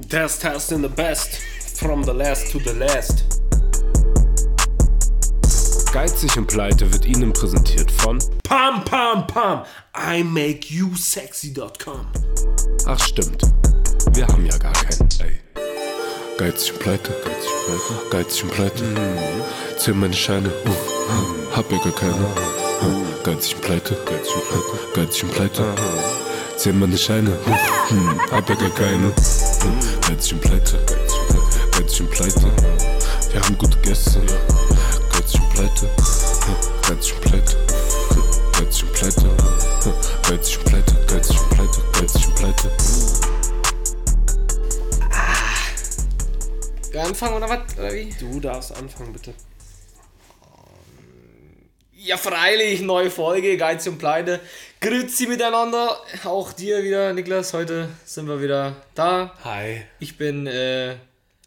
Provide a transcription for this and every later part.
Test, test in the best. From the last to the last. Geizig und Pleite wird Ihnen präsentiert von Pam, pam, pam. I make you sexy.com. Ach stimmt, wir haben ja gar keinen. Ey. Geizig und Pleite, geizig und Pleite, geizig und Pleite. Zähl meine Scheine, uh, hab ja gar keine. Geizig und Pleite, geizig und Pleite, geizig und Pleite. Zähl meine Scheine, uh, hm, hab ja gar keine. Geizig und Pleite, und Pleite. Wir haben gute Gäste, und Pleite, und Pleite. Und Pleite, und Pleite, und Pleite, und Pleite. Wir anfangen oder was? Oder wie? Du darfst anfangen, bitte. Ja, freilich, neue Folge, Geiz und Pleite. Grüezi miteinander. Auch dir wieder, Niklas. Heute sind wir wieder da. Hi, Ich bin äh,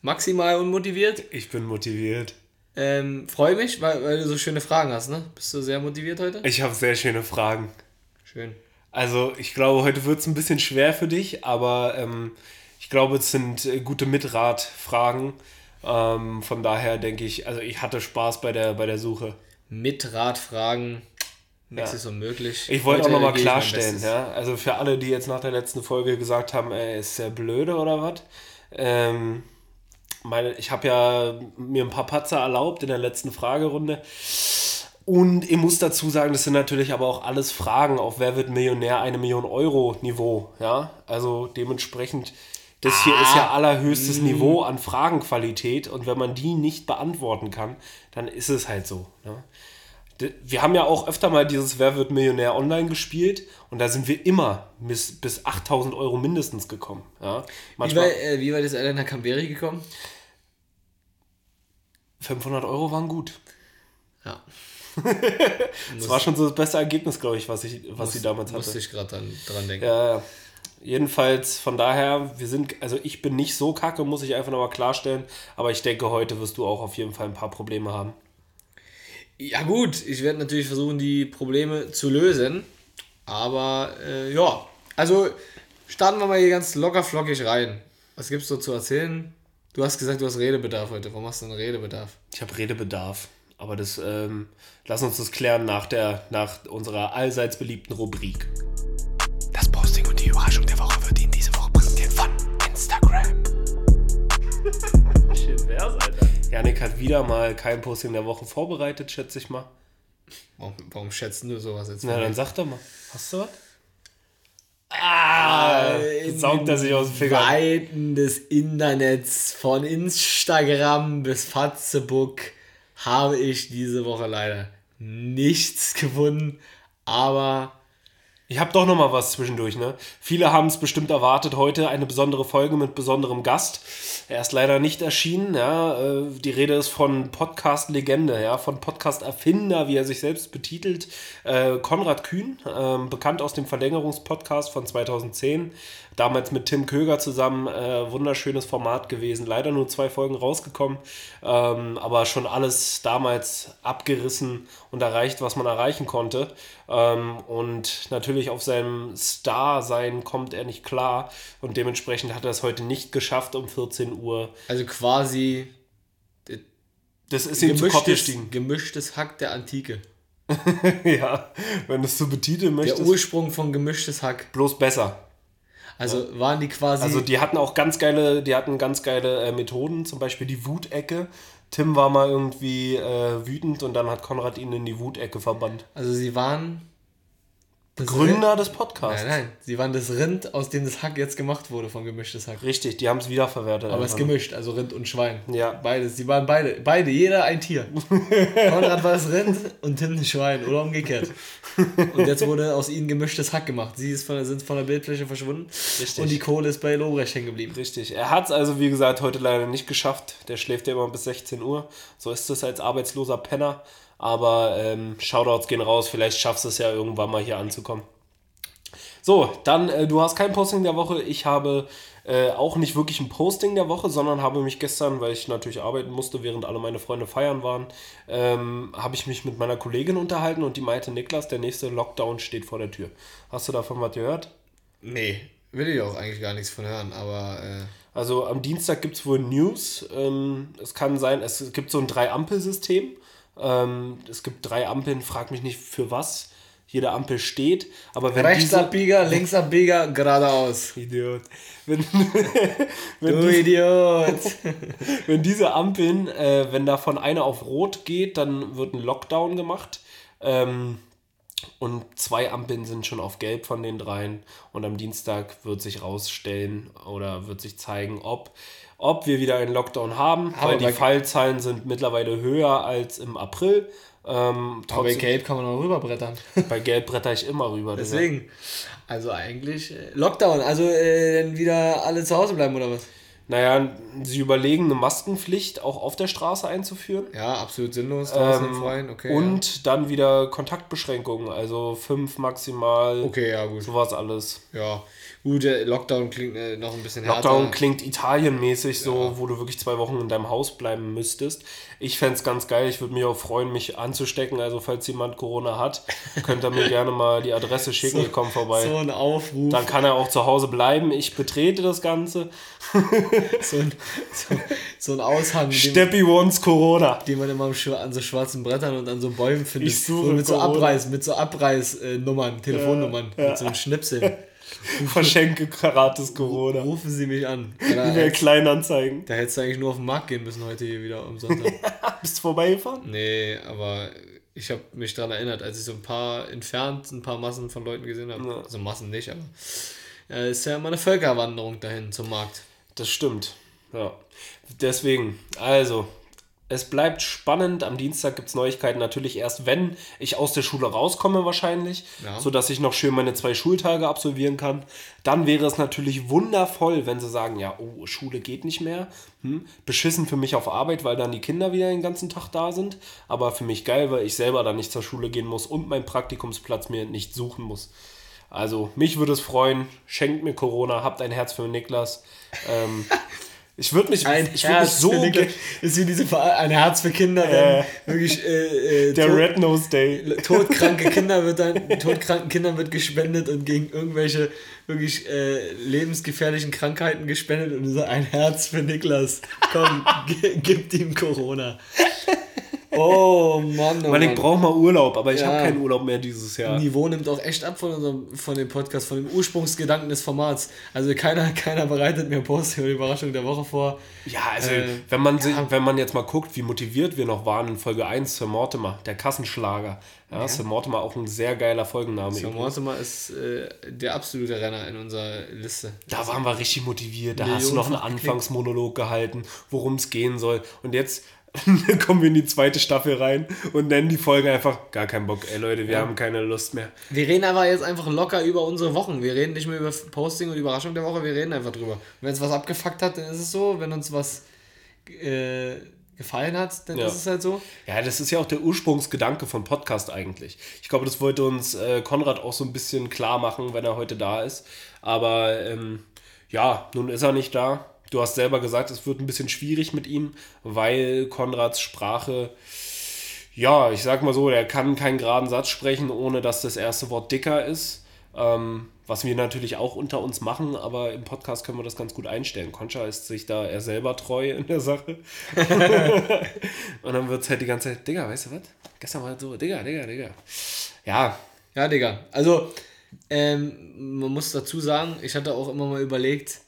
maximal unmotiviert. ich bin motiviert. Ähm, Freue mich, weil, weil du so schöne Fragen hast, ne? Bist du sehr motiviert heute? Ich habe sehr schöne Fragen. Schön. Also, ich glaube, heute wird es ein bisschen schwer für dich, aber ähm, ich glaube, es sind äh, gute Mitratfragen. Ähm, von daher denke ich, also ich hatte Spaß bei der, bei der Suche. Mit Ratfragen. Nichts Ja. ist unmöglich. Ich wollte auch nochmal klarstellen, ja. Also für alle, die jetzt nach der letzten Folge gesagt haben, ey, ist der blöde oder was? Ähm, meine, ich habe ja mir ein paar Patzer erlaubt in der letzten Fragerunde. Und ich muss dazu sagen, das sind natürlich aber auch alles Fragen auf Wer wird Millionär eine Million Euro Niveau, ja. Also dementsprechend, das hier ist ja allerhöchstes Niveau an Fragenqualität und wenn man die nicht beantworten kann, dann ist es halt so. Ne? Wir haben ja auch öfter mal dieses Wer wird Millionär online gespielt und da sind wir immer bis, bis 8000 Euro mindestens gekommen. Ja? Wie Manchmal weit, äh, wie weit ist Elena Camberi gekommen? 500 Euro waren gut. Ja. Das war schon so das beste Ergebnis, glaube ich, was, ich, was sie damals hatte. Musste ich gerade dran, dran denken. Ja, jedenfalls von daher, wir sind, also ich bin nicht so kacke, muss ich einfach nochmal klarstellen, aber ich denke, heute wirst du auch auf jeden Fall ein paar Probleme haben. Ja gut, ich werde natürlich versuchen, die Probleme zu lösen. Aber äh, ja, also starten wir mal hier ganz locker flockig rein. Was gibt's so zu erzählen? Du hast gesagt, du hast Redebedarf heute. Warum hast du einen Redebedarf? Ich habe Redebedarf, aber das, ähm, lass uns das klären nach, der, nach unserer allseits beliebten Rubrik. Das Posting und die Überraschung der Woche wird Ihnen diese Woche präsentiert von Instagram. Schön wär's, Alter. Janik hat wieder mal kein Posting der Woche vorbereitet, schätze ich mal. Warum, warum schätzen du sowas jetzt? Na, dann sag doch mal. Hast du was? Ah, jetzt saugt er sich aus dem Finger. Weiten des Internets, von Instagram bis Facebook, habe ich diese Woche leider nichts gefunden. Aber Ich habe doch noch mal was zwischendurch, ne? Viele haben es bestimmt erwartet, heute eine besondere Folge mit besonderem Gast. Er ist leider nicht erschienen, ja. Äh, Die Rede ist von Podcast-Legende, ja, von Podcast-Erfinder, wie er sich selbst betitelt. Äh, Konrad Kühn, ähm, bekannt aus dem Verlängerungspodcast von 2010. Damals mit Tim Köger zusammen, äh, wunderschönes Format gewesen. Leider nur zwei Folgen rausgekommen, ähm, aber schon alles damals abgerissen und erreicht, was man erreichen konnte. Ähm, und natürlich auf seinem Star-Sein kommt er nicht klar und dementsprechend hat er es heute nicht geschafft um 14 Uhr. also quasi Das ist ihm zu Kopf gemischtes, gestiegen. gemischtes Hack der Antike. ja, wenn du es so betiteln Der möchtest. Ursprung von gemischtes Hack. bloß besser. Also waren die quasi. Also die hatten auch ganz geile, die hatten ganz geile äh, Methoden, zum Beispiel die Wutecke. Tim war mal irgendwie äh, wütend und dann hat Konrad ihn in die Wutecke verbannt. also sie waren. Das Gründer des Rind- Podcasts. Nein, nein. Sie waren das Rind, aus dem das Hack jetzt gemacht wurde, von gemischtes Hack. Richtig, die haben es wiederverwertet. Aber es ist gemischt, also Rind und Schwein. Ja. Beides. Sie waren beide, beide, jeder ein Tier. Konrad war das Rind und Tim das Schwein oder umgekehrt. Und jetzt wurde aus ihnen gemischtes Hack gemacht. Sie ist von, sind von der Bildfläche verschwunden Richtig. und die Kohle ist bei Lobrecht hängen geblieben. Richtig. Er hat es also, wie gesagt, heute leider nicht geschafft. Der schläft ja immer bis 16 Uhr. So ist es als arbeitsloser Penner. Aber ähm, Shoutouts gehen raus. Vielleicht schaffst du es ja irgendwann mal hier anzukommen. So, dann, äh, du hast kein Posting der Woche. Ich habe äh, auch nicht wirklich ein Posting der Woche, sondern habe mich gestern, weil ich natürlich arbeiten musste, während alle meine Freunde feiern waren, ähm, habe ich mich mit meiner Kollegin unterhalten und die meinte, Niklas, der nächste Lockdown steht vor der Tür. Hast du davon was gehört? Nee, will ich auch eigentlich gar nichts von hören, aber äh, Also am Dienstag gibt es wohl News. Ähm, es kann sein, es gibt so ein Drei-Ampel-System. Ähm, es gibt drei Ampeln, frag mich nicht für was jede Ampel steht. Aber wenn Rechtsabbieger, Linksabbieger, geradeaus. Idiot. Wenn, wenn du diese, Idiot. wenn diese Ampeln, äh, wenn davon eine auf Rot geht, dann wird ein Lockdown gemacht. Ähm, und zwei Ampeln sind schon auf Gelb von den dreien. Und am Dienstag wird sich rausstellen oder wird sich zeigen, ob, ob wir wieder einen Lockdown haben. Aber weil die Fallzahlen sind mittlerweile höher als im April. Ähm, Aber bei Gelb kann man auch rüberbrettern. bei Gelb bretter ich immer rüber. Deswegen. Also eigentlich äh, Lockdown, also äh, dann wieder alle zu Hause bleiben oder was? Naja, sie überlegen, eine Maskenpflicht auch auf der Straße einzuführen. Ja, absolut sinnlos ähm, okay. Und ja. dann wieder Kontaktbeschränkungen, also fünf maximal. Okay, ja, gut. Sowas alles. Ja, gut, der Lockdown klingt äh, noch ein bisschen härter. Lockdown klingt Italienmäßig so, ja. wo du wirklich zwei Wochen in deinem Haus bleiben müsstest. Ich fände es ganz geil, ich würde mich auch freuen, mich anzustecken. Also, falls jemand Corona hat, könnt ihr mir gerne mal die Adresse schicken, so, ich komme vorbei. So ein Aufruf. Dann kann er auch zu Hause bleiben. Ich betrete das Ganze. so, ein, so, so ein Aushang. Steppi wants Corona. Den man immer an so schwarzen Brettern und an so Bäumen findet. Ich suche so mit, so Abreiß, mit so Abreißnummern, Telefonnummern, ja, mit so einem Schnipsel. Verschenke gratis Corona. Rufen Sie mich an. E-Mail Kleinanzeigen. Da hättest du eigentlich nur auf den Markt gehen müssen heute hier wieder am Sonntag. Bist du vorbeigefahren? Nee, aber ich habe mich daran erinnert, als ich so ein paar entfernt, ein paar Massen von Leuten gesehen habe. Ja. Also Massen nicht, aber äh, ist ja immer eine Völkerwanderung dahin zum Markt. Das stimmt. Ja. Deswegen, also, es bleibt spannend. Am Dienstag gibt es Neuigkeiten natürlich erst, wenn ich aus der Schule rauskomme wahrscheinlich, ja. sodass ich noch schön meine zwei Schultage absolvieren kann. Dann wäre es natürlich wundervoll, wenn sie sagen, ja, oh, Schule geht nicht mehr. Hm, beschissen für mich auf Arbeit, weil dann die Kinder wieder den ganzen Tag da sind. Aber für mich geil, weil ich selber dann nicht zur Schule gehen muss und meinen Praktikumsplatz mir nicht suchen muss. Also mich würde es freuen. Schenkt mir Corona, habt ein Herz für Niklas. Ähm, Ich würde mich, ein ich würd mich so. ist wie diese ein Herz für Kinder, äh, wirklich. Äh, äh, der tot, Red Nose Day. Todkranke Kinder wird dann, todkranken Kindern wird gespendet und gegen irgendwelche wirklich äh, lebensgefährlichen Krankheiten gespendet und so ein Herz für Niklas. Komm, gib ihm Corona. Oh Mann, oh Mann. ich brauche mal Urlaub, aber ich ja. habe keinen Urlaub mehr dieses Jahr. Niveau nimmt auch echt ab von, unserem, von dem Podcast, von dem Ursprungsgedanken des Formats. Also keiner, keiner bereitet mir Post über die Überraschung der Woche vor. Ja, also äh, wenn, man sich, wenn man jetzt mal guckt, wie motiviert wir noch waren in Folge 1 Sir Mortimer, der Kassenschlager. Ja, ja. Sir Mortimer auch ein sehr geiler Folgenname. Sir Mortimer ist äh, der absolute Renner in unserer Liste. Da also waren wir richtig motiviert. Da hast du noch einen Anfangsmonolog gehalten, worum es gehen soll. Und jetzt dann kommen wir in die zweite Staffel rein und nennen die Folge einfach gar keinen Bock. Ey Leute, wir ja. haben keine Lust mehr. Wir reden aber jetzt einfach locker über unsere Wochen. Wir reden nicht mehr über Posting und Überraschung der Woche, wir reden einfach drüber. Wenn es was abgefuckt hat, dann ist es so. Wenn uns was äh, gefallen hat, dann ja. ist es halt so. Ja, das ist ja auch der Ursprungsgedanke von Podcast eigentlich. Ich glaube, das wollte uns äh, Konrad auch so ein bisschen klar machen, wenn er heute da ist. Aber ähm, ja, nun ist er nicht da Du hast selber gesagt, es wird ein bisschen schwierig mit ihm, weil Konrads Sprache, ja, ich sag mal so, der kann keinen geraden Satz sprechen, ohne dass das erste Wort dicker ist. Ähm, was wir natürlich auch unter uns machen, aber im Podcast können wir das ganz gut einstellen. Concha ist sich da er selber treu in der Sache. und dann wird es halt die ganze Zeit, Digga, weißt du was? Gestern war so, Digga, Digga, Digga. Ja. Ja, Digga. Also, ähm, man muss dazu sagen, ich hatte auch immer mal überlegt,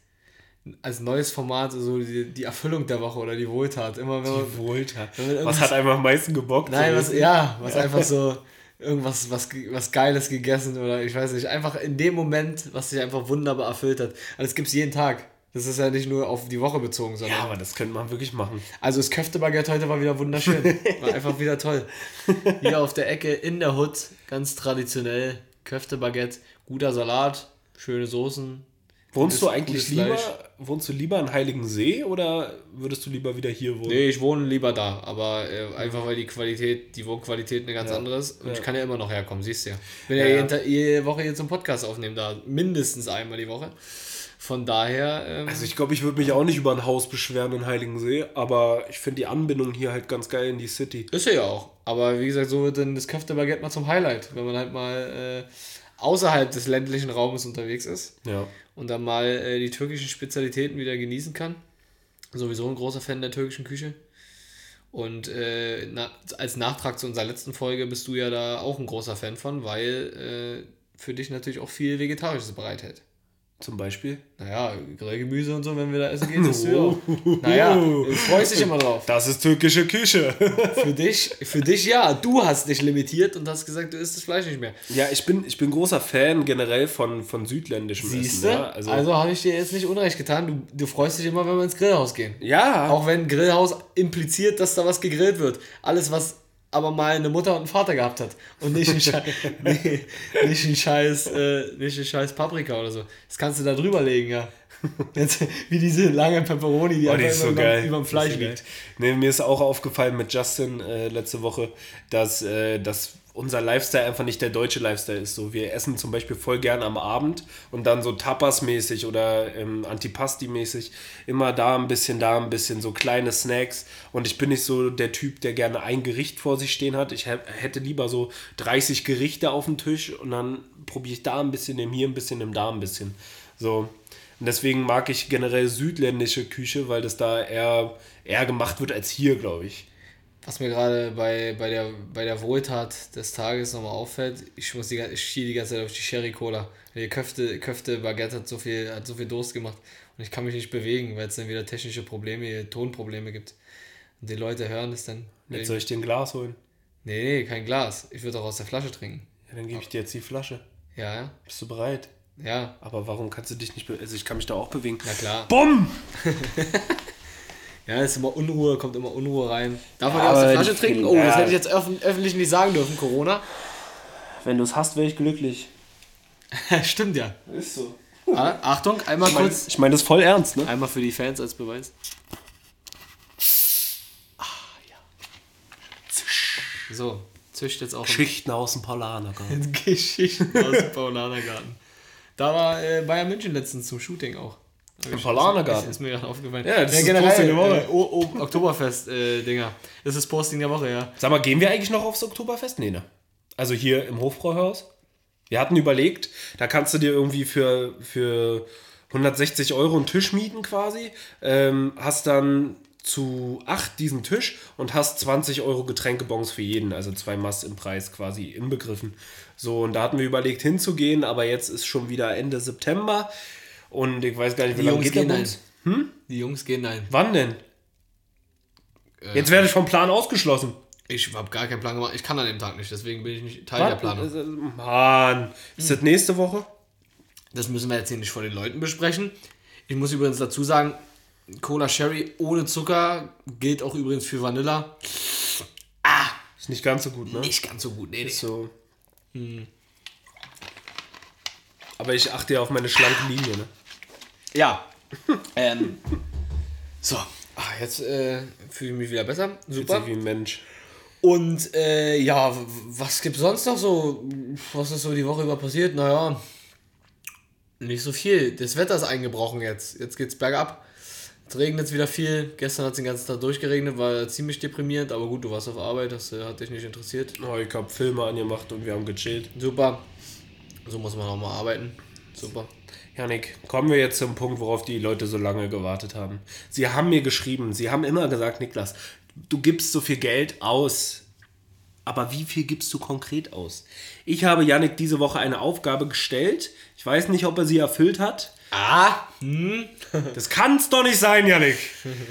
als neues Format so die, die Erfüllung der Woche oder die Wohltat. Immer wenn man, die Wohltat. was hat einfach am meisten gebockt? Nein, was, ja, was ja. einfach so irgendwas was, was Geiles gegessen oder ich weiß nicht, einfach in dem Moment, was sich einfach wunderbar erfüllt hat. Und das gibt es jeden Tag. Das ist ja nicht nur auf die Woche bezogen, sondern. Ja, aber das könnte man wirklich machen. Also das Köftebaguette heute war wieder wunderschön. War einfach wieder toll. Hier auf der Ecke in der Hut, ganz traditionell, Köftebaguette, guter Salat, schöne Soßen, Wohnst du eigentlich lieber, wohnst du lieber in Heiligensee oder würdest du lieber wieder hier wohnen? Nee, ich wohne lieber da, aber äh, einfach weil die Qualität, die Wohnqualität eine ganz ja. andere ist. Und ja. ich kann ja immer noch herkommen, siehst du ja. Bin ja, ja jede Woche jetzt einen Podcast aufnehmen da, mindestens einmal die Woche. Von daher. Ähm, also ich glaube, ich würde mich auch nicht über ein Haus beschweren in Heiligensee, aber ich finde die Anbindung hier halt ganz geil in die City. Ist ja auch. Aber wie gesagt, so wird dann das Köfte Baguette mal zum Highlight, wenn man halt mal. Äh, außerhalb des ländlichen Raumes unterwegs ist Ja. Und dann mal äh, die türkischen Spezialitäten wieder genießen kann. Sowieso ein großer Fan der türkischen Küche. Und äh, na, als Nachtrag zu unserer letzten Folge bist du ja da auch ein großer Fan von, weil äh, für dich natürlich auch viel Vegetarisches bereithält. Zum Beispiel. Naja, Grillgemüse und so, wenn wir da essen gehen, ist ja auch. Naja, du freust dich immer drauf. Das ist türkische Küche. Für dich, für dich ja. Du hast dich limitiert und hast gesagt, du isst das Fleisch nicht mehr. ja, ich bin, ich bin großer Fan generell von, von südländischem Siehst Essen. du? Ja? Also, Also, habe ich dir jetzt nicht unrecht getan. Du, du freust dich immer, wenn wir ins Grillhaus gehen. ja, Auch wenn Grillhaus impliziert, dass da was gegrillt wird. Alles, was aber mal eine Mutter und einen Vater gehabt hat. Und nicht ein Scheiß, nee, nicht ein Scheiß, äh, nicht ein Scheiß Paprika oder so. Das kannst du da drüber legen, ja. Jetzt, wie diese lange Pepperoni, die Oh, einfach so über, über dem Fleisch liegt. Nee, mir ist auch aufgefallen mit Justin äh, letzte Woche, dass, äh, dass unser Lifestyle einfach nicht der deutsche Lifestyle ist. So, wir essen zum Beispiel voll gern am Abend und dann so Tapas-mäßig oder ähm, Antipasti-mäßig immer da ein bisschen, da ein bisschen, so kleine Snacks. Und ich bin nicht so der Typ, der gerne ein Gericht vor sich stehen hat. Ich hä- hätte lieber so 30 Gerichte auf dem Tisch und dann probiere ich da ein bisschen, im hier ein bisschen, im da ein bisschen. So. Und deswegen mag ich generell südländische Küche, weil das da eher, eher gemacht wird als hier, glaube ich. Was mir gerade bei, bei, der, bei der Wohltat des Tages nochmal auffällt, ich, muss die, ich schiele die ganze Zeit auf die Sherry Cola. Die Köfte, Köfte Baguette hat so, viel, hat so viel Durst gemacht und ich kann mich nicht bewegen, weil es dann wieder technische Probleme, Tonprobleme gibt. Und die Leute hören das dann. Jetzt soll ich dir ein Glas holen. Nee, nee, kein Glas. Ich würde auch aus der Flasche trinken. Ja, dann gebe ich dir jetzt die Flasche. Ja, ja. Bist du bereit? Ja, Aber warum kannst du dich nicht bewegen? Also ich kann mich da auch bewegen. na klar. Bumm! Ja, ist immer Unruhe, kommt immer Unruhe rein. Darf man Ja, aus der Flasche trinken? Oh, das hätte ich jetzt öff öffentlich nicht sagen dürfen, Corona. Wenn du es hast, wäre ich glücklich. Stimmt ja. Ist so. Ah, Achtung, einmal Ich meine kurz. ich mein das voll ernst, ne? Einmal für die Fans als Beweis. Ah, ja. So, zischt jetzt auch Geschichten aus dem Polanergarten. Geschichten aus dem Paulanergarten. Da war äh, Bayern München letztens zum Shooting auch. Im Paulanergarten? Ist, ist mir gerade aufgefallen. Ja, das ist das Posting der Woche. Äh, o o Oktoberfest-Dinger. das ist Posting der Woche, ja. Sag mal, gehen wir eigentlich noch aufs Oktoberfest? Nee, ne? Also hier im Hofbräuhaus? Wir hatten überlegt, da kannst du dir irgendwie für, für 160 Euro einen Tisch mieten quasi. Ähm, hast dann zu acht diesen Tisch und hast 20 Euro Getränkebons für jeden, also zwei Mass im Preis quasi inbegriffen. So, und da hatten wir überlegt hinzugehen, aber jetzt ist schon wieder Ende September und ich weiß gar nicht, wie Die lange Jungs geht der gehen ein. Bums? Die Jungs gehen ein. Wann denn? Jetzt werde ich vom Plan ausgeschlossen. Ich habe gar keinen Plan gemacht. Ich kann an dem Tag nicht, deswegen bin ich nicht Teil Wann? der Planung. Äh, Mann, ist das nächste Woche? Das müssen wir jetzt hier nicht vor den Leuten besprechen. Ich muss übrigens dazu sagen, Cola Sherry ohne Zucker gilt auch übrigens für Vanilla. Ist nicht ganz so gut, ne? Nicht ganz so gut. Nee, nee. Ist so. Aber ich achte ja auf meine schlanke Linie, ne? Ja. ähm. So. Ah, jetzt äh, fühle ich mich wieder besser. Super. wie ein Mensch. Und äh, ja, was gibt sonst noch so? Was ist so die Woche über passiert? Naja, nicht so viel. Das Wetter ist eingebrochen jetzt. Jetzt geht's bergab. Es regnet wieder viel. Gestern hat es den ganzen Tag durchgeregnet, war ziemlich deprimierend. Aber gut, du warst auf Arbeit, das äh, hat dich nicht interessiert. Oh, ich habe Filme angemacht und wir haben gechillt. Super. So muss man auch mal arbeiten. Super. Janik, kommen wir jetzt zum Punkt, worauf die Leute so lange gewartet haben. Sie haben mir geschrieben, sie haben immer gesagt, Niklas, du gibst so viel Geld aus. Aber wie viel gibst du konkret aus? Ich habe Janik diese Woche eine Aufgabe gestellt. Ich weiß nicht, ob er sie erfüllt hat. Ah, hm. Das kann's doch nicht sein, Janik.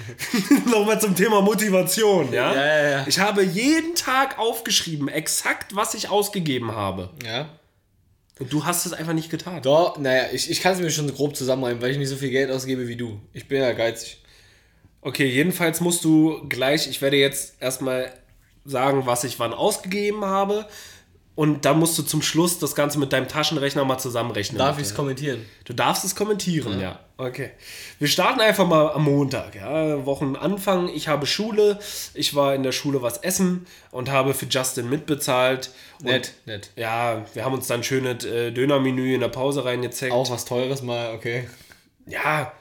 Nochmal zum Thema Motivation, ja? Ja, ja, ja. Ich habe jeden Tag aufgeschrieben, exakt, was ich ausgegeben habe. Ja. Und du hast es einfach nicht getan. Doch, naja, ich, ich kann es mir schon grob zusammenreimen, weil ich nicht so viel Geld ausgebe wie du. Ich bin ja geizig. Okay, jedenfalls musst du gleich, ich werde jetzt erstmal sagen, was ich wann ausgegeben habe. Und dann musst du zum Schluss das Ganze mit deinem Taschenrechner mal zusammenrechnen. Darf ich es kommentieren? Du darfst es kommentieren, ja. Okay. Wir starten einfach mal am Montag, ja. Wochenanfang. Ich habe Schule. Ich war in der Schule was essen und habe für Justin mitbezahlt. Und Nett, nett. Ja, wir haben uns dann schönes äh, Dönermenü in der Pause reingezeckt. Auch was Teures mal, okay. Ja,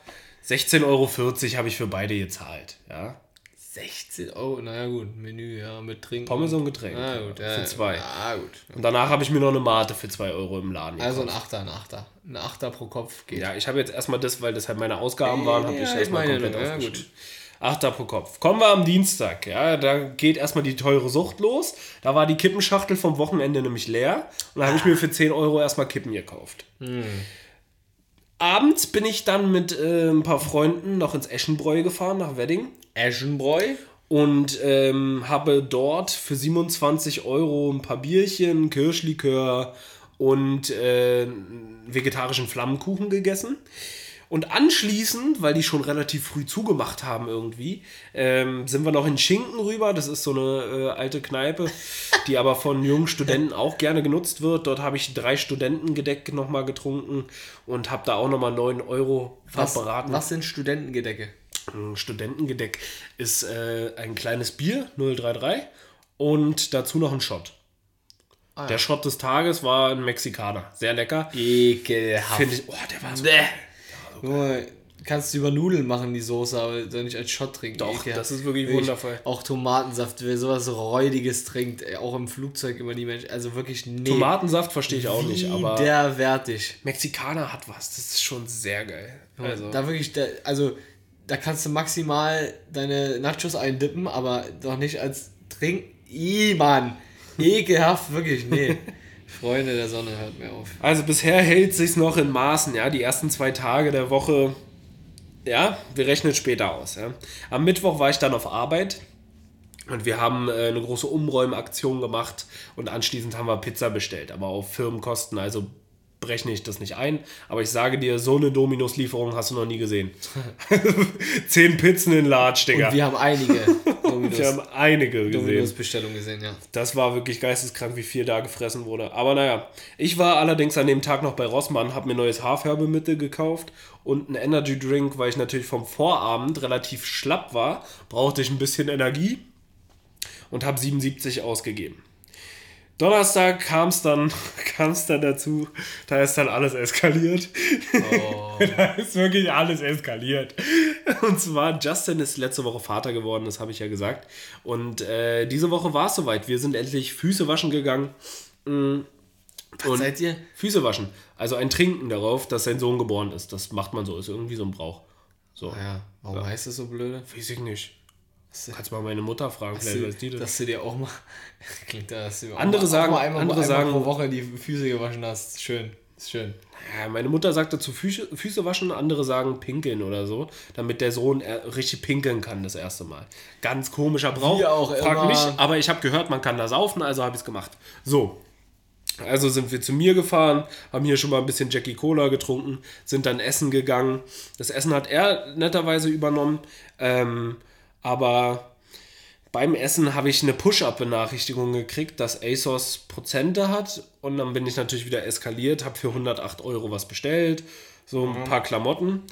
16,40 Euro habe ich für beide gezahlt. Ja. 16 Euro, naja gut, Menü, ja, mit Trinken. Pommes und Getränk. Na gut, ja, für zwei. Ja, gut. Und danach habe ich mir noch eine Mate für 2 Euro im Laden Also ein gekauft. Achter, ein Achter. Ein Achter pro Kopf geht. Ja, ich habe jetzt erstmal das, weil das halt meine Ausgaben waren, habe ja, ich erstmal komplett ja, aufgeschrieben. gut. Achter pro Kopf. Kommen wir am Dienstag, ja, da geht erstmal die teure Sucht los. Da war die Kippenschachtel vom Wochenende nämlich leer. Und da habe ich mir für 10 Euro erstmal Kippen gekauft. Abends bin ich dann mit äh, ein paar Freunden noch ins Eschenbräu gefahren, nach Wedding. Eschenbräu. und ähm, habe dort für 27 Euro ein paar Bierchen, Kirschlikör und äh, vegetarischen Flammenkuchen gegessen. Und anschließend, weil die schon relativ früh zugemacht haben irgendwie, ähm, sind wir noch in Schinken rüber. Das ist so eine äh, alte Kneipe, die aber von jungen Studenten auch gerne genutzt wird. Dort habe ich drei Studentengedeck nochmal getrunken und habe da auch nochmal 9 Euro Was, verbraten. was sind Studentengedecke? Ein Studentengedeck ist äh, ein kleines Bier, 033, und dazu noch ein Shot. Ah, Der Shot des Tages war ein Mexikaner. Sehr lecker. Ekelhaft. Finde ich. Oh, der war so. Junge, kannst du über Nudeln machen, die Soße, aber doch nicht als Shot trinken. Doch, Ekelhaft. das ist wirklich wundervoll. Auch Tomatensaft, wer sowas Räudiges trinkt, ey, auch im Flugzeug immer die Menschen, also wirklich nee. Tomatensaft verstehe ich auch nicht, aber Widerwärtig. Mexikaner hat was. Das ist schon sehr geil. Also, Da wirklich, da, also da kannst du maximal deine Nachos eindippen, aber doch nicht als Trink. Ih, Mann. Ekelhaft, wirklich, nee. Freunde der Sonne, hört mir auf. also bisher hält sich's noch in Maßen, ja. Die ersten zwei Tage der Woche, ja, wir rechnen später aus, ja. Am Mittwoch war ich dann auf Arbeit. Und wir haben äh, eine große Umräumaktion gemacht und anschließend haben wir Pizza bestellt, aber auf Firmenkosten, also berechne ich das nicht ein. Aber ich sage dir, so eine Dominos-Lieferung hast du noch nie gesehen. Zehn Pizzen in Large, Digga. Wir haben einige Wir haben einige gesehen. Dominos-Bestellungen gesehen, ja. Das war wirklich geisteskrank, wie viel da gefressen wurde. Aber naja, ich war allerdings an dem Tag noch bei Rossmann, habe mir neues Haarfärbemittel gekauft und einen Energy Drink, weil ich natürlich vom Vorabend relativ schlapp war, brauchte ich ein bisschen Energie und habe 77 ausgegeben. Donnerstag kam es dann, kam's dann dazu, da ist dann alles eskaliert. da ist wirklich alles eskaliert. Und zwar, Justin ist letzte Woche Vater geworden, das habe ich ja gesagt. Und äh, diese Woche war es soweit. Wir sind endlich Füße waschen gegangen. Mm. Und seid ihr? Füße waschen. Also ein Trinken darauf, dass sein Sohn geboren ist. Das macht man so, ist irgendwie so ein Brauch. So, Ja, warum heißt das so blöde? weiß ich nicht. Kannst mal meine Mutter fragen, vielleicht weiß die das. dass du dir auch mal. Klingt da, dass du auch Andere mal, sagen- auch mal einmal, andere einmal sagen- pro Woche die Füße gewaschen hast. Schön. Ist schön. Ja, meine Mutter sagt dazu Füße, Füße waschen, andere sagen pinkeln oder so, damit der Sohn äh, richtig pinkeln kann das erste Mal. Ganz komischer Brauch. Wie auch Frag immer. mich, aber ich habe gehört, man kann da saufen, also habe ich es gemacht. So. Also sind wir zu mir gefahren, haben hier schon mal ein bisschen Jackie Cola getrunken, sind dann essen gegangen. Das Essen hat er netterweise übernommen, ähm, aber beim Essen habe ich eine Push-Up-Benachrichtigung gekriegt, dass ASOS Prozente hat. Und dann bin ich natürlich wieder eskaliert, habe für 108 Euro was bestellt, so ein paar Klamotten.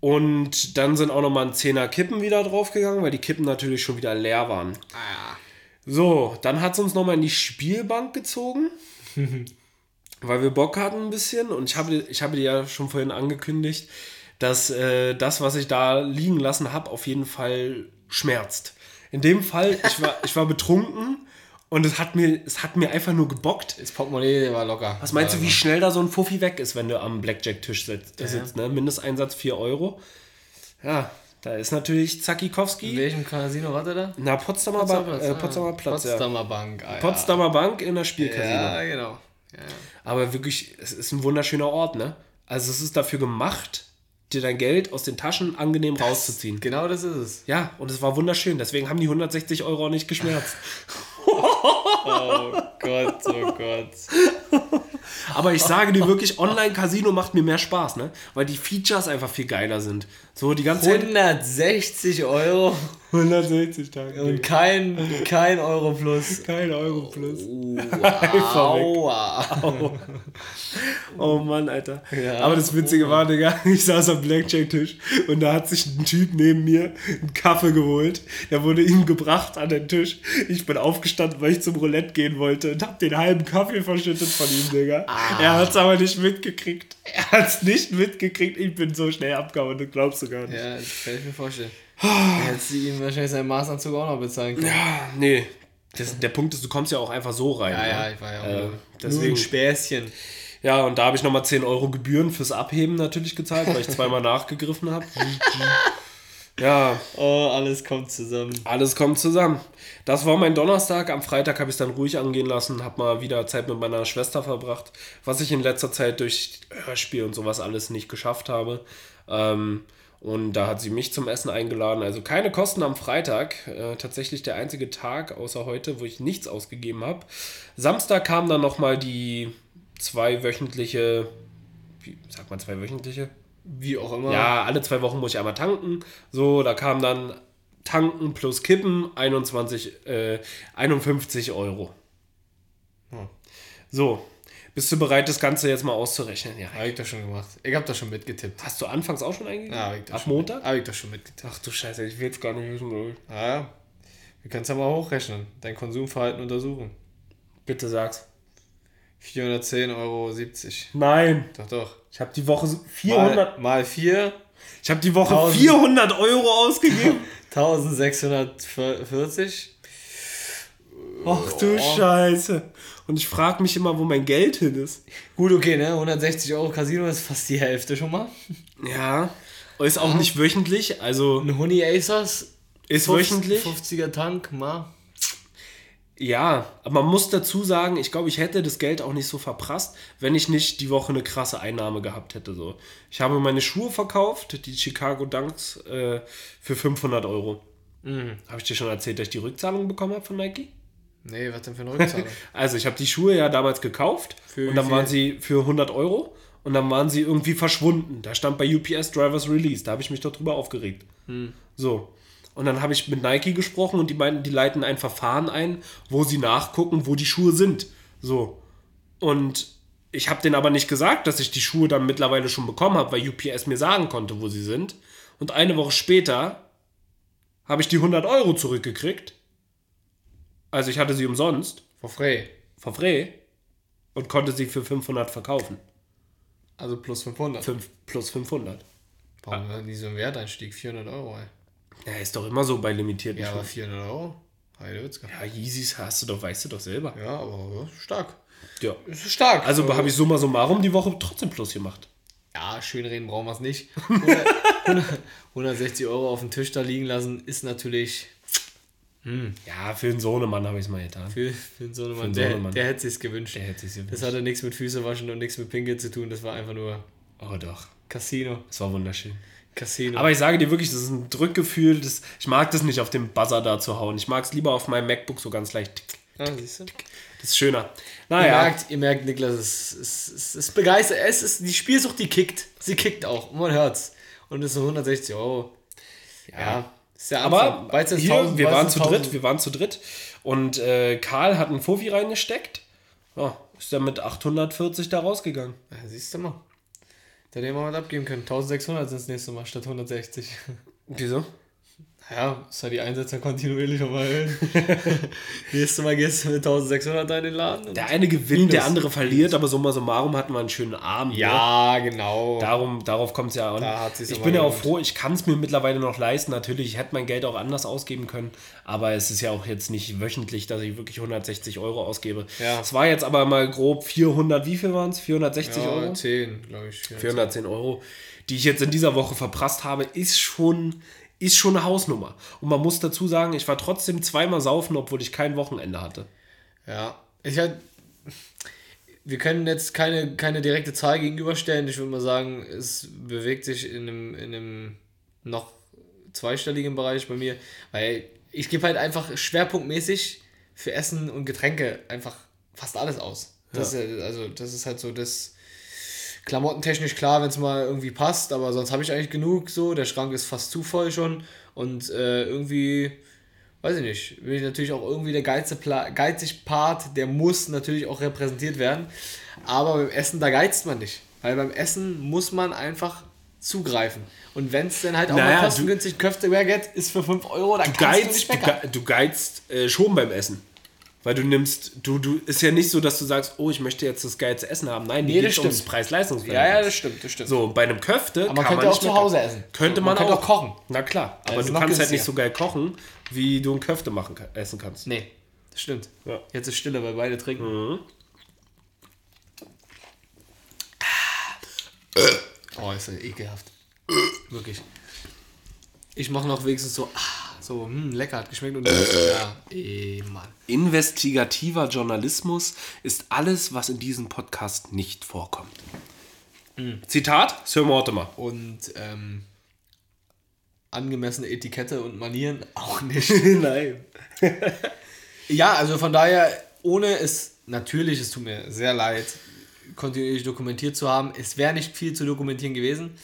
Und dann sind auch nochmal ein 10er Kippen wieder draufgegangen, weil die Kippen natürlich schon wieder leer waren. So, dann hat es uns nochmal in die Spielbank gezogen, weil wir Bock hatten ein bisschen. Und ich habe, ich habe dir ja schon vorhin angekündigt, dass äh, das, was ich da liegen lassen habe, auf jeden Fall schmerzt. In dem Fall, ich war, ich war betrunken und es hat, mir, es hat mir einfach nur gebockt. Das Portemonnaie war locker. Was meinst du, wie schnell da so ein Fuffi weg ist, wenn du am Blackjack-Tisch sitzt? sitzt ne? Mindesteinsatz 4 Euro. Ja, da ist natürlich In Zakikowski. welchem Casino war der da? Na, Potsdamer, ba äh, Potsdamer Platz, ja. Potsdamer Bank. Ah, ja. Potsdamer Bank in der Spielcasino. Ja, genau. Ja, ja. Aber wirklich, es ist ein wunderschöner Ort, ne? Also es ist dafür gemacht, dir dein Geld aus den Taschen angenehm rauszuziehen. Genau das ist es. Ja, und es war wunderschön. Deswegen haben die 160 Euro auch nicht geschmerzt. Oh Gott, oh Gott. Aber ich sage dir wirklich, Online-Casino macht mir mehr Spaß, ne? Weil die Features einfach viel geiler sind. So die ganze Zeit. 160 Euro 160 Tage. und kein, kein Euro plus. Kein Euro plus. Aua. Oh Mann, Alter. Ja. Aber das Witzige war, Digga, ich saß am Blackjack-Tisch und da hat sich ein Typ neben mir einen Kaffee geholt. Der wurde ihm gebracht an den Tisch. Ich bin aufgestanden, weil ich zum Roulette gehen wollte und hab den halben Kaffee verschüttet von ihm, Digga. Er hat's aber nicht mitgekriegt. Er hat's nicht mitgekriegt. Ich bin so schnell abgehauen, das glaubst du gar nicht. Ja, das kann ich mir vorstellen. Hättest du ihm wahrscheinlich seinen Maßanzug auch noch bezahlen können. Ja, nee. Das, der Punkt ist, du kommst ja auch einfach so rein. Ja, ne? ja, ich war ja auch Äh, deswegen- Späßchen. Ja, und da habe ich nochmal 10 Euro Gebühren fürs Abheben natürlich gezahlt, weil ich zweimal nachgegriffen habe. Ja, Oh, alles kommt zusammen. alles kommt zusammen. Das war mein Donnerstag. Am Freitag habe ich es dann ruhig angehen lassen, habe mal wieder Zeit mit meiner Schwester verbracht, was ich in letzter Zeit durch Hörspiel und sowas alles nicht geschafft habe. Ähm, und da hat sie mich zum Essen eingeladen. Also keine Kosten am Freitag. Äh, tatsächlich der einzige Tag, außer heute, wo ich nichts ausgegeben habe. Samstag kam dann nochmal die zweiwöchentliche, wie sagt man zweiwöchentliche? Wie auch immer. Ja, alle zwei Wochen muss ich einmal tanken. So, da kam dann Tanken plus Kippen 21, äh, 51 Euro. Hm. So, bist du bereit, das Ganze jetzt mal auszurechnen? Ja. Hab ich doch schon gemacht. Ich hab doch schon mitgetippt. Hast du anfangs auch schon eingegeben? Ja, hab ich doch Ab schon Montag? Hab ich doch schon mitgetippt. Ach du Scheiße, ich will es gar nicht wissen. ich. Ja. Wir können es mal hochrechnen. Dein Konsumverhalten untersuchen. Bitte sag's. 410,70 Euro. Nein, Doch, doch. ich habe die Woche 400, Mal, mal 4, ich habe die Woche 1000. 400 Euro ausgegeben. 1640. Ach du Scheiße. Und ich frage mich immer, wo mein Geld hin ist. Gut, okay, ne? 160 Euro Casino ist fast die Hälfte schon mal. Ja, ist auch nicht wöchentlich, also Ein Honey Acers. ist 50 wöchentlich. 50er Tank, mal. Ja, aber man muss dazu sagen, ich glaube, ich hätte das Geld auch nicht so verprasst, wenn ich nicht die Woche eine krasse Einnahme gehabt hätte. So. Ich habe meine Schuhe verkauft, die Chicago Dunks, äh, für 500 Euro. Mhm. Habe ich dir schon erzählt, dass ich die Rückzahlung bekommen habe von Nike? Nee, was denn für eine Rückzahlung? Also ich habe die Schuhe ja damals gekauft Für und dann waren sie für 100 Euro und dann waren sie irgendwie verschwunden. Da stand bei UPS Drivers Release, da habe ich mich doch drüber aufgeregt. Hm. So. Und dann habe ich mit Nike gesprochen und die meinten, die leiten ein Verfahren ein, wo sie nachgucken, wo die Schuhe sind. So. Und ich habe denen aber nicht gesagt, dass ich die Schuhe dann mittlerweile schon bekommen habe, weil UPS mir sagen konnte, wo sie sind. Und eine Woche später habe ich die 100 Euro zurückgekriegt. Also ich hatte sie umsonst For free. for free und konnte sie für 500 verkaufen. Also plus 500. 5 plus 500. Warum war nie so ein Werteinstieg? 400 Euro, ey. Ja, ist doch immer so bei limitierten Ja, aber Schuhen. 400 Euro? Heidewitzka. Ja, Yeezys hast du doch, weißt du doch selber. Ja, aber stark. Ja. Ist stark. Also habe ich summa summarum die Woche trotzdem plus gemacht. Ja, schön reden brauchen wir es nicht. 100, 100, 160 Euro auf dem Tisch da liegen lassen ist natürlich Ja, für einen Sohnemann habe ich es mal getan. für, für so einen Mann, einen der, Sohnemann. der hätte sich's gewünscht. Der hätte sich's gewünscht. Das hatte nichts mit Füße waschen und nichts mit Pinkeln zu tun. Das war einfach nur Oh doch, Casino. das war wunderschön. Casino. Aber ich sage dir wirklich, das ist ein Drückgefühl. Das, ich mag das nicht auf dem Buzzer da zu hauen. Ich mag es lieber auf meinem MacBook so ganz leicht. ah, siehst du? Das ist schöner. Ihr, Naja, merkt, ihr merkt, Niklas, es ist, es ist begeistert. Es ist, die Spielsucht, die kickt. Sie kickt auch. Und man hört's. Und das sind 160 Euro. Ja. Ist ja Aber hier, 1000, wir waren zu 1000. dritt, wir waren zu dritt und äh, Karl hat einen Fuffi reingesteckt. Ja, ist er mit 840 da rausgegangen. Ja, siehst du mal. Da hätte was abgeben können. 1600 sind das nächste Mal statt 160. Wieso? Ja, ist ja die Einsätze kontinuierlich erhöhen. Nächstes Mal gehst du mit 1600 da in den Laden. Der eine gewinnt, der andere verliert, aber summa summarum hatten wir einen schönen Abend. Ne? ja, genau. Darum, darauf kommt es ja an. Ich aber bin ja auch froh, ich kann es mir mittlerweile noch leisten. Natürlich, ich hätte mein Geld auch anders ausgeben können, aber es ist ja auch jetzt nicht wöchentlich, dass ich wirklich 160 Euro ausgebe. Ja. Es war jetzt aber mal grob 400, wie viel waren es? 460 ja, Euro? 10, glaube ich. Ja, 410 Euro, die ich jetzt in dieser Woche verprasst habe, ist schon, ist schon eine Hausnummer. Und man muss dazu sagen, ich war trotzdem zweimal saufen, obwohl ich kein Wochenende hatte. Ja, ich halt. Wir können jetzt keine, keine direkte Zahl gegenüberstellen. Ich würde mal sagen, es bewegt sich in einem, in einem noch zweistelligen Bereich bei mir, weil ich gebe halt einfach schwerpunktmäßig für Essen und Getränke einfach fast alles aus. Das ist, ja- also, das ist halt so das. Klamottentechnisch klar, wenn es mal irgendwie passt, aber sonst habe ich eigentlich genug so. Der Schrank ist fast zu voll schon und äh, irgendwie weiß ich nicht, will ich natürlich auch irgendwie der geizige, Pla geizig Part, der muss natürlich auch repräsentiert werden. Aber beim Essen, da geizt man nicht. Weil beim Essen muss man einfach zugreifen. Und wenn es dann halt auch Naja, mal kostengünstig Köfte Baguette ist für 5 Euro, dann Du kannst du geizt, nicht du, meckern. ge- du geizt äh, schon beim Essen. Weil du nimmst, du, du, ist ja nicht so, dass du sagst, oh, ich möchte jetzt das geilste Essen haben. Nein, die Nee, geht das ums stimmt. Preis-Leistungs-Verhältnis. Ja, ja, das stimmt, das stimmt. So, bei einem Köfte Aber man kann könnte man auch zu. Hause essen. Könnte Man man, könnte auch. auch kochen. Na klar, aber ist du kannst halt nicht so geil kochen, wie du ein Köfte machen, essen kannst. Nee, das stimmt. Ja. Jetzt ist Stille, weil beide trinken. Oh, ist ja ekelhaft. Wirklich. Ich mache noch wenigstens so, ah, so, hm, lecker, hat geschmeckt und ja, eh, Mann. Investigativer Journalismus ist alles, was in diesem Podcast nicht vorkommt. Zitat Sir Mortimer. Und ähm, angemessene Etikette und Manieren auch nicht. Nein. Ja, also von daher, ohne es, natürlich, es tut mir sehr leid, kontinuierlich dokumentiert zu haben. Es wäre nicht viel zu dokumentieren gewesen.